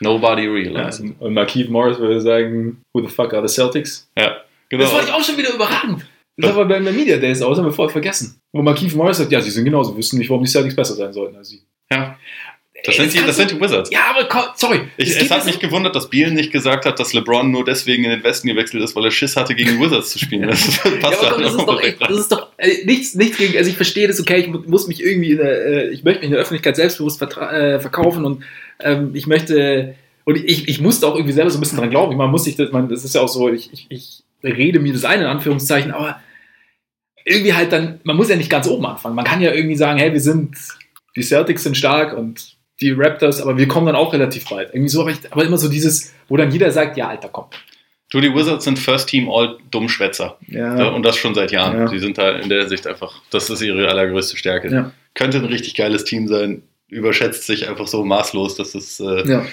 Nobody ja. realized. Und Marquise Morris würde sagen, who the fuck are the Celtics? Ja, genau. Das fand ich auch schon wieder überragend. Das war bei den Media Days aus, haben wir vorher vergessen. Wo Marquise Morris sagt, ja, sie sind genauso, wissen nicht, warum die Celtics besser sein sollten als sie. ja. Das, Ey, sind die, kannst das sind die Wizards. Ja, aber komm, sorry. Ich, Es hat mich gewundert, dass Biel nicht gesagt hat, dass LeBron nur deswegen in den Westen gewechselt ist, weil er Schiss hatte, gegen die Wizards zu spielen. Das <laughs> <laughs> Ja, passt aber komm, da das ist doch, echt, das ist doch äh, nichts, nichts gegen, also ich verstehe das, okay, ich mu- muss mich irgendwie, in der, äh, ich möchte mich in der Öffentlichkeit selbstbewusst äh, verkaufen und ähm, ich möchte, und ich, ich musste auch irgendwie selber so ein bisschen dran glauben, ich meine, muss ich das, man, das ist ja auch so, ich, ich, ich rede mir das ein, in Anführungszeichen, aber irgendwie halt dann, man muss ja nicht ganz oben anfangen, man kann ja irgendwie sagen, hey, wir sind, die Celtics sind stark und die Raptors, aber wir kommen dann auch relativ weit. Irgendwie so, aber, ich, aber immer so dieses, wo dann jeder sagt, ja, Alter, komm. Du, die Wizards sind First Team All Dummschwätzer. Ja, und das schon seit Jahren. Ja. Die sind da in der Hinsicht einfach, das ist ihre allergrößte Stärke. Ja. Könnte ein richtig geiles Team sein, überschätzt sich einfach so maßlos, dass es äh, ja.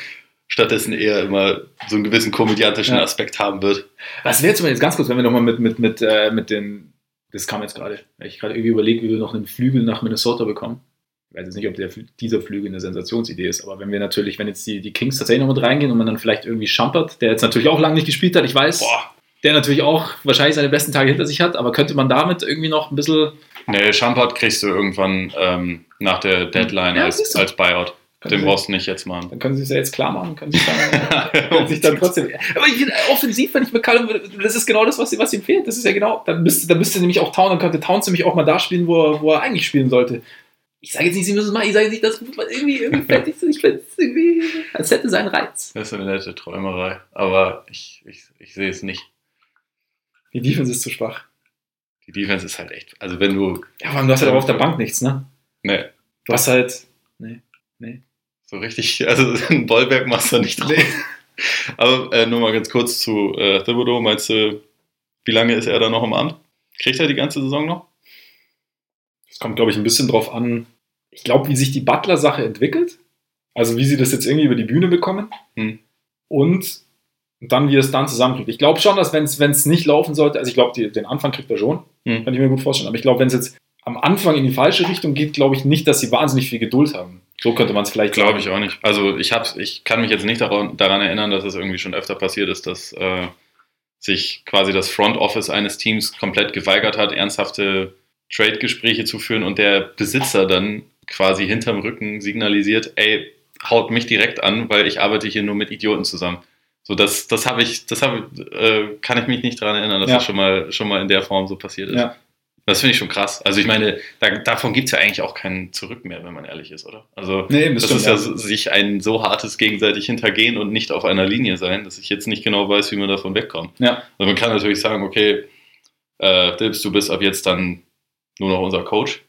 stattdessen eher immer so einen gewissen komödiantischen Ja. Aspekt haben wird. Was wäre zum Beispiel jetzt ganz kurz, wenn wir nochmal mit, mit, mit, äh, mit den, das kam jetzt gerade, weil ich gerade irgendwie überlege, wie wir noch einen Flügel nach Minnesota bekommen. Ich weiß jetzt nicht, ob der, dieser Flügel eine Sensationsidee ist, aber wenn wir natürlich, wenn jetzt die, die Kings tatsächlich noch mit reingehen und man dann vielleicht irgendwie Schampert, der jetzt natürlich auch lange nicht gespielt hat, ich weiß, Boah. der natürlich auch wahrscheinlich seine besten Tage hinter sich hat, aber könnte man damit irgendwie noch ein bisschen. Nee, Champard kriegst du irgendwann ähm, nach der Deadline Ja, als, als Buyout. Können Den Sie- brauchst du nicht jetzt machen. Dann können sie es ja jetzt klar machen, können sich dann, <laughs> können sich dann trotzdem. Aber ich finde, offensiv, wenn ich mit Callum, das ist genau das, was, was ihm fehlt. Das ist ja genau, dann müsste, dann müsste nämlich auch Town, dann könnte Towns nämlich auch mal da spielen, wo er, wo er eigentlich spielen sollte. Ich sage jetzt nicht, sie müssen es machen, ich sage nicht, dass irgendwie, irgendwie fällt nicht so, ich finde es irgendwie, als hätte seinen Reiz. Das ist eine nette Träumerei. Aber ich, ich, ich sehe es nicht. Die Defense ist zu schwach. Die Defense ist halt echt. Also wenn du. Ja, aber du hast halt auch auf der Bank nichts, ne? Ne, Du hast halt, nee, nee. so richtig. <laughs> Also ein Bollwerk machst du nicht drauf. nee. Aber äh, nur mal ganz kurz zu äh, Thibodeau. Meinst du, wie lange ist er da noch im Amt? Kriegt er die ganze Saison noch? Es kommt, glaube ich, ein bisschen drauf an, ich glaube, wie sich die Butler-Sache entwickelt. Also wie sie das jetzt irgendwie über die Bühne bekommen. Hm. Und dann, wie es dann zusammenkriegt. Ich glaube schon, dass wenn es nicht laufen sollte, also ich glaube, den Anfang kriegt er schon, Hm. kann ich mir gut vorstellen. Aber ich glaube, wenn es jetzt am Anfang in die falsche Richtung geht, glaube ich nicht, dass sie wahnsinnig viel Geduld haben. So könnte man es vielleicht Glaube ich auch nicht. Also ich hab's, ich kann mich jetzt nicht daran, daran erinnern, dass es irgendwie schon öfter passiert ist, dass äh, sich quasi das Front Office eines Teams komplett geweigert hat, ernsthafte Trade-Gespräche zu führen und der Besitzer dann quasi hinterm Rücken signalisiert, ey, haut mich direkt an, weil ich arbeite hier nur mit Idioten zusammen. So, das, das habe ich, das habe, äh, kann ich mich nicht daran erinnern, dass Ja. das schon mal, schon mal in der Form so passiert ist. Ja. Das finde ich schon krass. Also ich meine, da, davon gibt es ja eigentlich auch kein Zurück mehr, wenn man ehrlich ist, oder? Also Nee, das das, ist ja so- sich ein so hartes gegenseitig hintergehen und nicht auf einer Linie sein, dass ich jetzt nicht genau weiß, wie man davon wegkommt. Ja. Also man kann natürlich sagen, okay, äh, Dibbs, du bist ab jetzt dann nur noch unser Coach.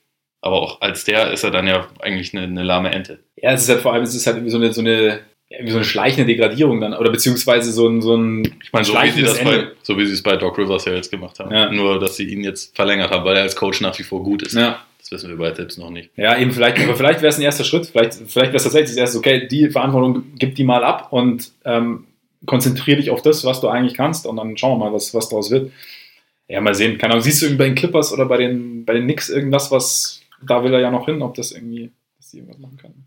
Aber auch als der ist er dann ja eigentlich eine, eine lahme Ente. Ja, es ist halt vor allem, es ist halt irgendwie so eine, so eine, so eine schleichende Degradierung dann, oder beziehungsweise so ein, so ein Ich meine, so wie, sie das bei, so wie sie es bei Doc Rivers ja jetzt gemacht haben. Ja. Nur, dass sie ihn jetzt verlängert haben, weil er als Coach nach wie vor gut ist. Ja. Das wissen wir bei Dibbs noch nicht. Ja, eben vielleicht, aber vielleicht wäre es ein erster Schritt. Vielleicht, vielleicht wäre es tatsächlich das erste, okay, die Verantwortung gib die mal ab und ähm, konzentriere dich auf das, was du eigentlich kannst und dann schauen wir mal, was, was daraus wird. Ja, mal sehen. Keine Ahnung, siehst du irgendwie bei den Clippers oder bei den, bei den Knicks irgendwas, was, da will er ja noch hin, ob das irgendwie, dass die irgendwas machen können.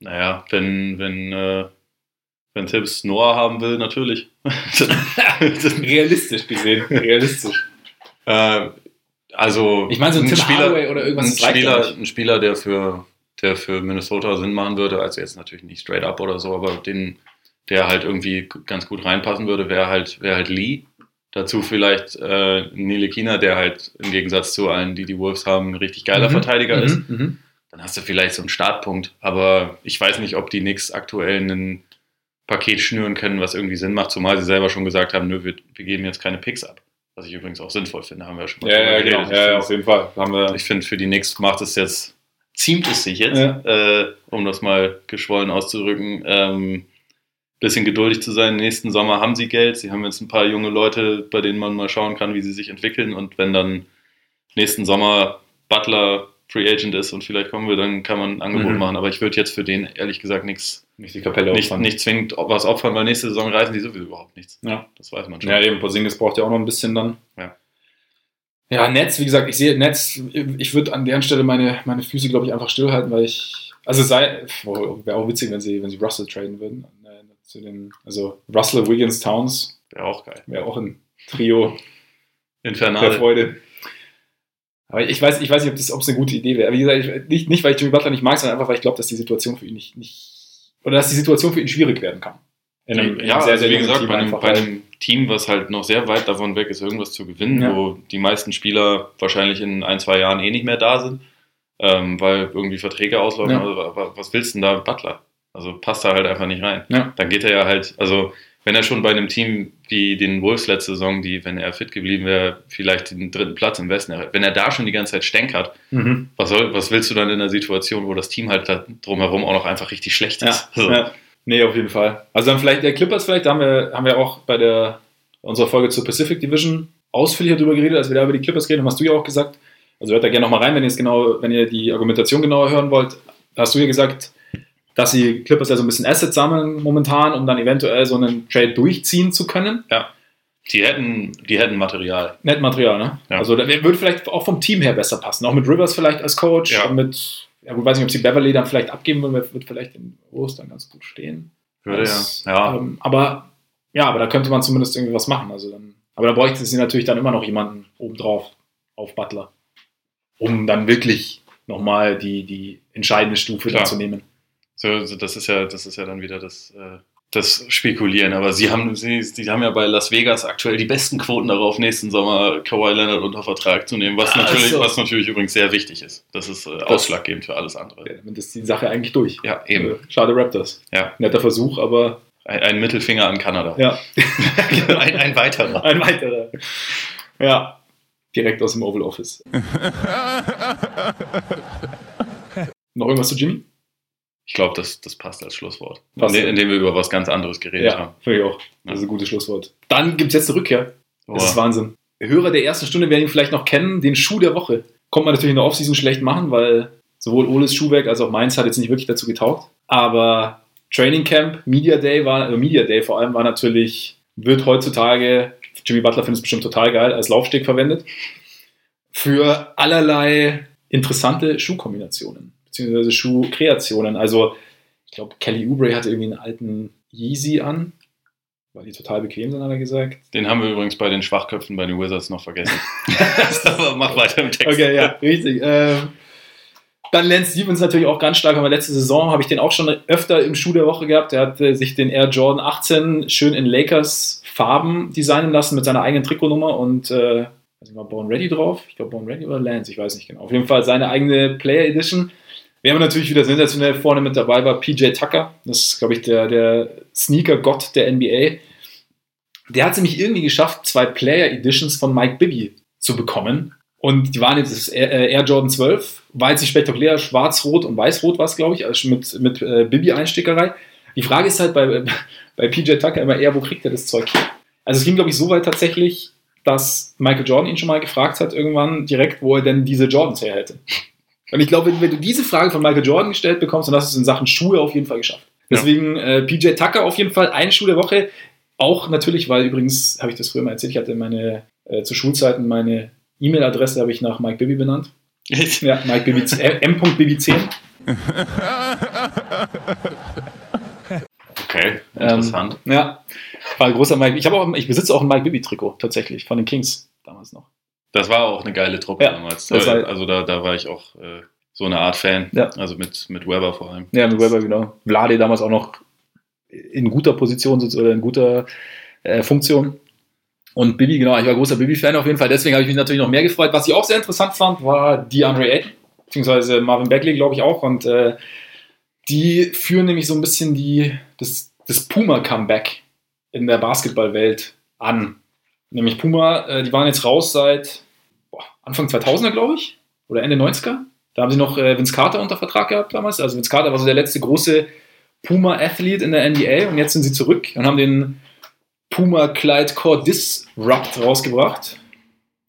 Naja, wenn, wenn, äh, wenn Tibbs Noah haben will, natürlich. <laughs> Realistisch gesehen, realistisch. Äh, also Ich meine, so ein Tim Hardaway oder irgendwas, ein Spieler, ein Spieler, der für, der für Minnesota Sinn machen würde, also jetzt natürlich nicht straight up oder so, aber den, der halt irgendwie ganz gut reinpassen würde, wäre halt, wäre halt Lee. Dazu vielleicht äh, Nile Kina, der halt im Gegensatz zu allen, die die Wolves haben, ein richtig geiler Mhm, Verteidiger mhm, ist. mhm. Dann hast du vielleicht so einen Startpunkt, aber ich weiß nicht, ob die Knicks aktuell ein Paket schnüren können, was irgendwie Sinn macht, zumal sie selber schon gesagt haben, nö, wir, wir geben jetzt keine Picks ab. Was ich übrigens auch sinnvoll finde, haben wir ja schon mal Ja, ja, genau. geredet. Ja, auf jeden Fall. Haben wir, ich finde, für die Knicks macht es jetzt, ziemt es sich jetzt, Ja. äh, um das mal geschwollen auszudrücken, ähm, bisschen geduldig zu sein. Nächsten Sommer haben sie Geld. Sie haben jetzt ein paar junge Leute, bei denen man mal schauen kann, wie sie sich entwickeln. Und wenn dann nächsten Sommer Butler Free Agent ist und vielleicht kommen wir, dann kann man ein Angebot Mhm. machen. Aber ich würde jetzt für den ehrlich gesagt nichts, Nicht die Kapelle nicht, nicht zwingend was opfern, weil nächste Saison reißen die sowieso überhaupt nichts. Ja. Das weiß man schon. Ja, eben, Porzingis braucht ja auch noch ein bisschen dann. Ja. Ja, Netz, wie gesagt, ich sehe Netz, ich würde an deren Stelle meine, meine Füße, glaube ich, einfach stillhalten, weil ich, also sei, wäre auch witzig, wenn sie, wenn sie Russell traden würden. Zu den, also Russell, Wiggins, Towns Wäre auch geil. wäre auch ein Trio der Infernal. Freude. Aber ich weiß, ich weiß nicht, ob das ob es eine gute Idee wäre. Wie gesagt, ich, nicht, nicht, weil ich Jimmy Butler nicht mag, sondern einfach, weil ich glaube, dass die Situation für ihn nicht, nicht, oder dass die Situation für ihn schwierig werden kann. In einem- in einem ja, also wie jungen gesagt, Team bei einem, bei einem Team, was halt noch sehr weit davon weg ist, irgendwas zu gewinnen, Ja. wo die meisten Spieler wahrscheinlich in ein, zwei Jahren eh nicht mehr da sind, ähm, weil irgendwie Verträge auslaufen. Ja. Also, wa- was willst du denn da mit Butler? Also passt da halt einfach nicht rein. Ja. Dann geht er ja halt, also wenn er schon bei einem Team wie den Wolves letzte Saison, die, wenn er fit geblieben wäre, vielleicht den dritten Platz im Westen, erreicht, wenn er da schon die ganze Zeit stänkert, Mhm. was, soll, was willst du dann in einer Situation, wo das Team halt da drumherum auch noch einfach richtig schlecht Ja, ist? Also, ja. Nee, auf jeden Fall. Also dann vielleicht der Clippers vielleicht, da haben wir, haben wir auch bei der unserer Folge zur Pacific Division ausführlicher darüber geredet, als wir da über die Clippers reden, hast du ja auch gesagt. Also hört da gerne nochmal rein, wenn ihr es genau, wenn ihr die Argumentation genauer hören wollt. Da hast du ja gesagt, dass die Clippers ja so ein bisschen Assets sammeln momentan, um dann eventuell so einen Trade durchziehen zu können. Die hätten, die hätten Material. Nettmaterial, ne? Ja. Also da würde vielleicht auch vom Team her besser passen. Auch mit Rivers vielleicht als Coach. Ja. Und mit, ja gut, weiß nicht, ob sie Beverly dann vielleicht abgeben würden, wird vielleicht in Rose dann ganz gut stehen. Würde Das, ja. Ja, Ähm, aber ja, aber da könnte man zumindest irgendwie was machen. Also dann, aber da bräuchte sie natürlich dann immer noch jemanden obendrauf auf Butler, um dann wirklich nochmal die, die entscheidende Stufe Klar. dann zu nehmen. So, so, das ist ja, das ist ja dann wieder das, äh, das Spekulieren. Aber sie haben, sie, sie haben ja bei Las Vegas aktuell die besten Quoten darauf, nächsten Sommer Kawhi Leonard unter Vertrag zu nehmen, was Ach natürlich, so. was natürlich übrigens sehr wichtig ist. Das ist äh, ausschlaggebend für alles andere. Ja, Damit ist die Sache eigentlich durch. Ja, eben. Äh, Schade Raptors. Ja. Netter Versuch, aber Ein, ein Mittelfinger an Kanada. ja. <laughs> ein, ein weiterer. Ein weiterer. Ja. Direkt aus dem Oval Office. <laughs> Noch irgendwas zu Jimmy? Ich glaube, das, das passt als Schlusswort. Passt. Indem, indem wir über was ganz anderes geredet Ja, haben. finde ich auch. Das ist ein gutes Schlusswort. Dann gibt es jetzt eine Rückkehr. Das ist Boah. Wahnsinn. Hörer der ersten Stunde werden ihn vielleicht noch kennen, den Schuh der Woche. Kommt man natürlich in der Offseason schlecht machen, weil sowohl Oles Schuhwerk als auch meins hat jetzt nicht wirklich dazu getaugt. Aber Training Camp, Media Day war, äh, Media Day vor allem war natürlich, wird heutzutage, Jimmy Butler findet es bestimmt total geil, als Laufsteg verwendet. Für allerlei interessante Schuhkombinationen, beziehungsweise Schuhkreationen. Also, ich glaube, Kelly Oubre hatte irgendwie einen alten Yeezy an, weil die total bequem sind, hat er gesagt. Den haben wir übrigens bei den Schwachköpfen bei den Wizards noch vergessen. <laughs> <laughs> Aber mach weiter im Text. Okay, ja, richtig. Ähm, dann Lance Stevens natürlich auch ganz stark, aber letzte Saison habe ich den auch schon öfter im Schuh der Woche gehabt. Der hat äh, sich den Air Jordan 18 schön in Lakers Farben designen lassen mit seiner eigenen Trikotnummer und äh, weiß nicht, war Born Ready drauf? Ich glaube Born Ready oder Lance, ich weiß nicht genau. Auf jeden Fall seine eigene Player Edition. Wer aber natürlich wieder sensationell vorne mit dabei war, PJ Tucker. Das ist, glaube ich, der, der Sneaker-Gott der NBA. Der hat es nämlich irgendwie geschafft, zwei Player Editions von Mike Bibby zu bekommen. Und die waren jetzt das Air, äh, Jordan 12, war jetzt spektakulär, schwarz-rot und weiß-rot war es, glaube ich, also mit, mit äh, Bibi-Einstickerei. Die Frage ist halt bei, <laughs> bei PJ Tucker immer eher, wo kriegt er das Zeug her? Also es ging, glaube ich, so weit tatsächlich, dass Michael Jordan ihn schon mal gefragt hat, irgendwann direkt, wo er denn diese Jordans her hätte. Und ich glaube, wenn, wenn du diese Frage von Michael Jordan gestellt bekommst, dann hast du es in Sachen Schuhe auf jeden Fall geschafft. Ja. Deswegen äh, PJ Tucker auf jeden Fall ein Schuh der Woche. Auch natürlich, weil übrigens, habe ich das früher mal erzählt, ich hatte meine, äh, zu Schulzeiten meine E-Mail-Adresse habe ich nach Mike Bibby benannt. Ja, Mike Bibby, äh, m.bibi10. Okay, interessant. Ähm, ja, war ein großer Mike. Ich, auch, ich besitze auch ein Mike Bibby-Trikot tatsächlich von den Kings damals noch. Das war auch eine geile Truppe Ja, damals. das war- also da, da war ich auch äh, so eine Art Fan. Ja. Also mit, mit Weber vor allem. Ja, mit Weber, genau. Vlade damals auch noch in guter Position sitzt oder in guter äh, Funktion. Und Bibi, genau, ich war großer Bibi-Fan auf jeden Fall. Deswegen habe ich mich natürlich noch mehr gefreut. Was ich auch sehr interessant fand, war DeAndre Ayton, beziehungsweise Marvin Bagley, glaube ich auch. Und äh, die führen nämlich so ein bisschen die, das, das Puma-Comeback in der Basketballwelt an. Nämlich Puma, äh, die waren jetzt raus seit boah, Anfang 2000er, glaube ich, oder Ende 90er. Da haben sie noch äh, Vince Carter unter Vertrag gehabt damals. Also Vince Carter war so der letzte große Puma-Athlet in der NBA und jetzt sind sie zurück und haben den Puma Clyde Core Disrupt rausgebracht,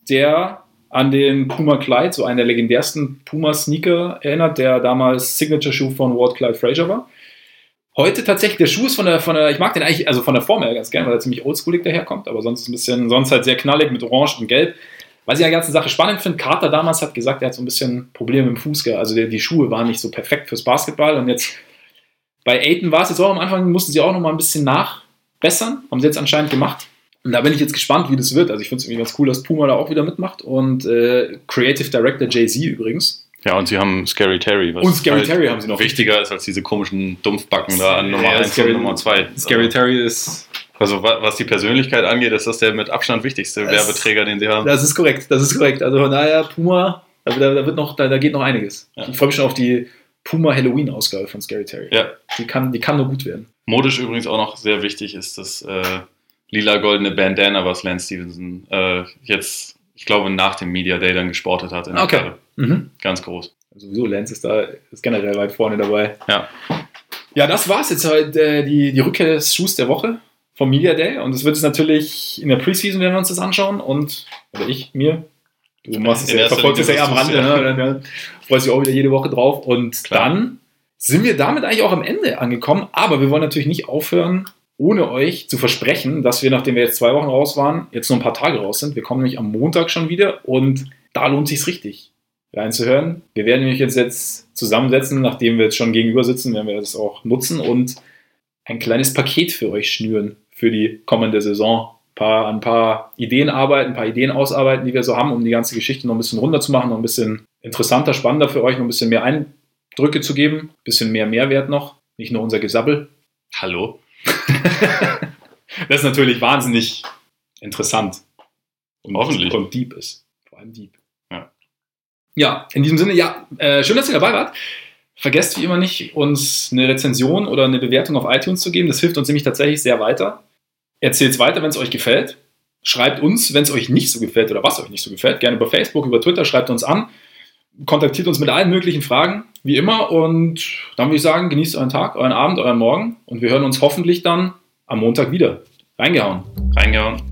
der an den Puma Clyde, so einen der legendärsten Puma-Sneaker erinnert, der damals Signature-Schuh von Ward Clyde Frazier war. Heute tatsächlich, der Schuh ist von der, von der, ich mag den eigentlich, also von der Form her ganz gerne, weil er ziemlich oldschoolig daherkommt, aber sonst ein bisschen, sonst halt sehr knallig mit Orange und Gelb. Was ich an der ganzen Sache spannend finde, Carter damals hat gesagt, er hat so ein bisschen Probleme im Fuß gehabt. Also der, die Schuhe waren nicht so perfekt fürs Basketball und jetzt bei Aiton war es jetzt auch am Anfang, mussten sie auch noch mal ein bisschen nachbessern, haben sie jetzt anscheinend gemacht. Und da bin ich jetzt gespannt, wie das wird. Also ich finde es irgendwie ganz cool, dass Puma da auch wieder mitmacht und äh, Creative Director Jay-Z übrigens. Ja, und sie haben Scary Terry. Was und Scary halt Terry haben sie noch. Wichtiger ist als diese komischen Dumpfbacken da an Nummer 1 ja, und Nummer 2. Scary also, Terry ist. Also was die Persönlichkeit angeht, ist das der mit Abstand wichtigste das, Werbeträger, den sie haben. Das ist korrekt, das ist korrekt. Also von daher, Puma, da, da wird noch, da, da geht noch einiges. Ja. Ich freue mich schon auf die Puma Halloween-Ausgabe von Scary Terry. Ja. Die kann, die kann nur gut werden. Modisch übrigens auch noch sehr wichtig ist das äh, lila-goldene Bandana, was Lance Stevenson äh, jetzt, ich glaube, nach dem Media Day dann gesportet hat. okay. Mhm. Ganz groß. Also sowieso, Lance ist da ist generell weit vorne dabei. Ja. Ja, das war's jetzt halt, äh, die, die Rückkehr des Schuhs der Woche vom Media Day. Und es wird es natürlich in der Preseason, werden wir uns das anschauen. Und, oder ich, mir, Du machst es ja, verfolgst es ja eher am Rande, ja. ne? Dann freust dich auch wieder jede Woche drauf. Und Klar. dann sind wir damit eigentlich auch am Ende angekommen. Aber wir wollen natürlich nicht aufhören, ohne euch zu versprechen, dass wir, nachdem wir jetzt zwei Wochen raus waren, jetzt nur ein paar Tage raus sind. Wir kommen nämlich am Montag schon wieder und da lohnt sich richtig reinzuhören. Wir werden nämlich jetzt, jetzt zusammensetzen, nachdem wir jetzt schon gegenüber sitzen, werden wir das auch nutzen und ein kleines Paket für euch schnüren für die kommende Saison paar, ein paar Ideen arbeiten, ein paar Ideen ausarbeiten, die wir so haben, um die ganze Geschichte noch ein bisschen runter zu machen, noch ein bisschen interessanter, spannender für euch, noch ein bisschen mehr Eindrücke zu geben, ein bisschen mehr Mehrwert noch, nicht nur unser Gesabbel. Hallo. <laughs> das ist natürlich wahnsinnig interessant. Und, Hoffentlich. Und deep ist. Vor allem deep. Ja, ja in diesem Sinne, ja, äh, schön, dass ihr dabei wart. Vergesst wie immer nicht, uns eine Rezension oder eine Bewertung auf iTunes zu geben. Das hilft uns nämlich tatsächlich sehr weiter. Erzählt es weiter, wenn es euch gefällt. Schreibt uns, wenn es euch nicht so gefällt oder was euch nicht so gefällt. Gerne über Facebook, über Twitter, schreibt uns an. Kontaktiert uns mit allen möglichen Fragen, wie immer. Und dann würde ich sagen, genießt euren Tag, euren Abend, euren Morgen. Und wir hören uns hoffentlich dann am Montag wieder. Reingehauen. Reingehauen.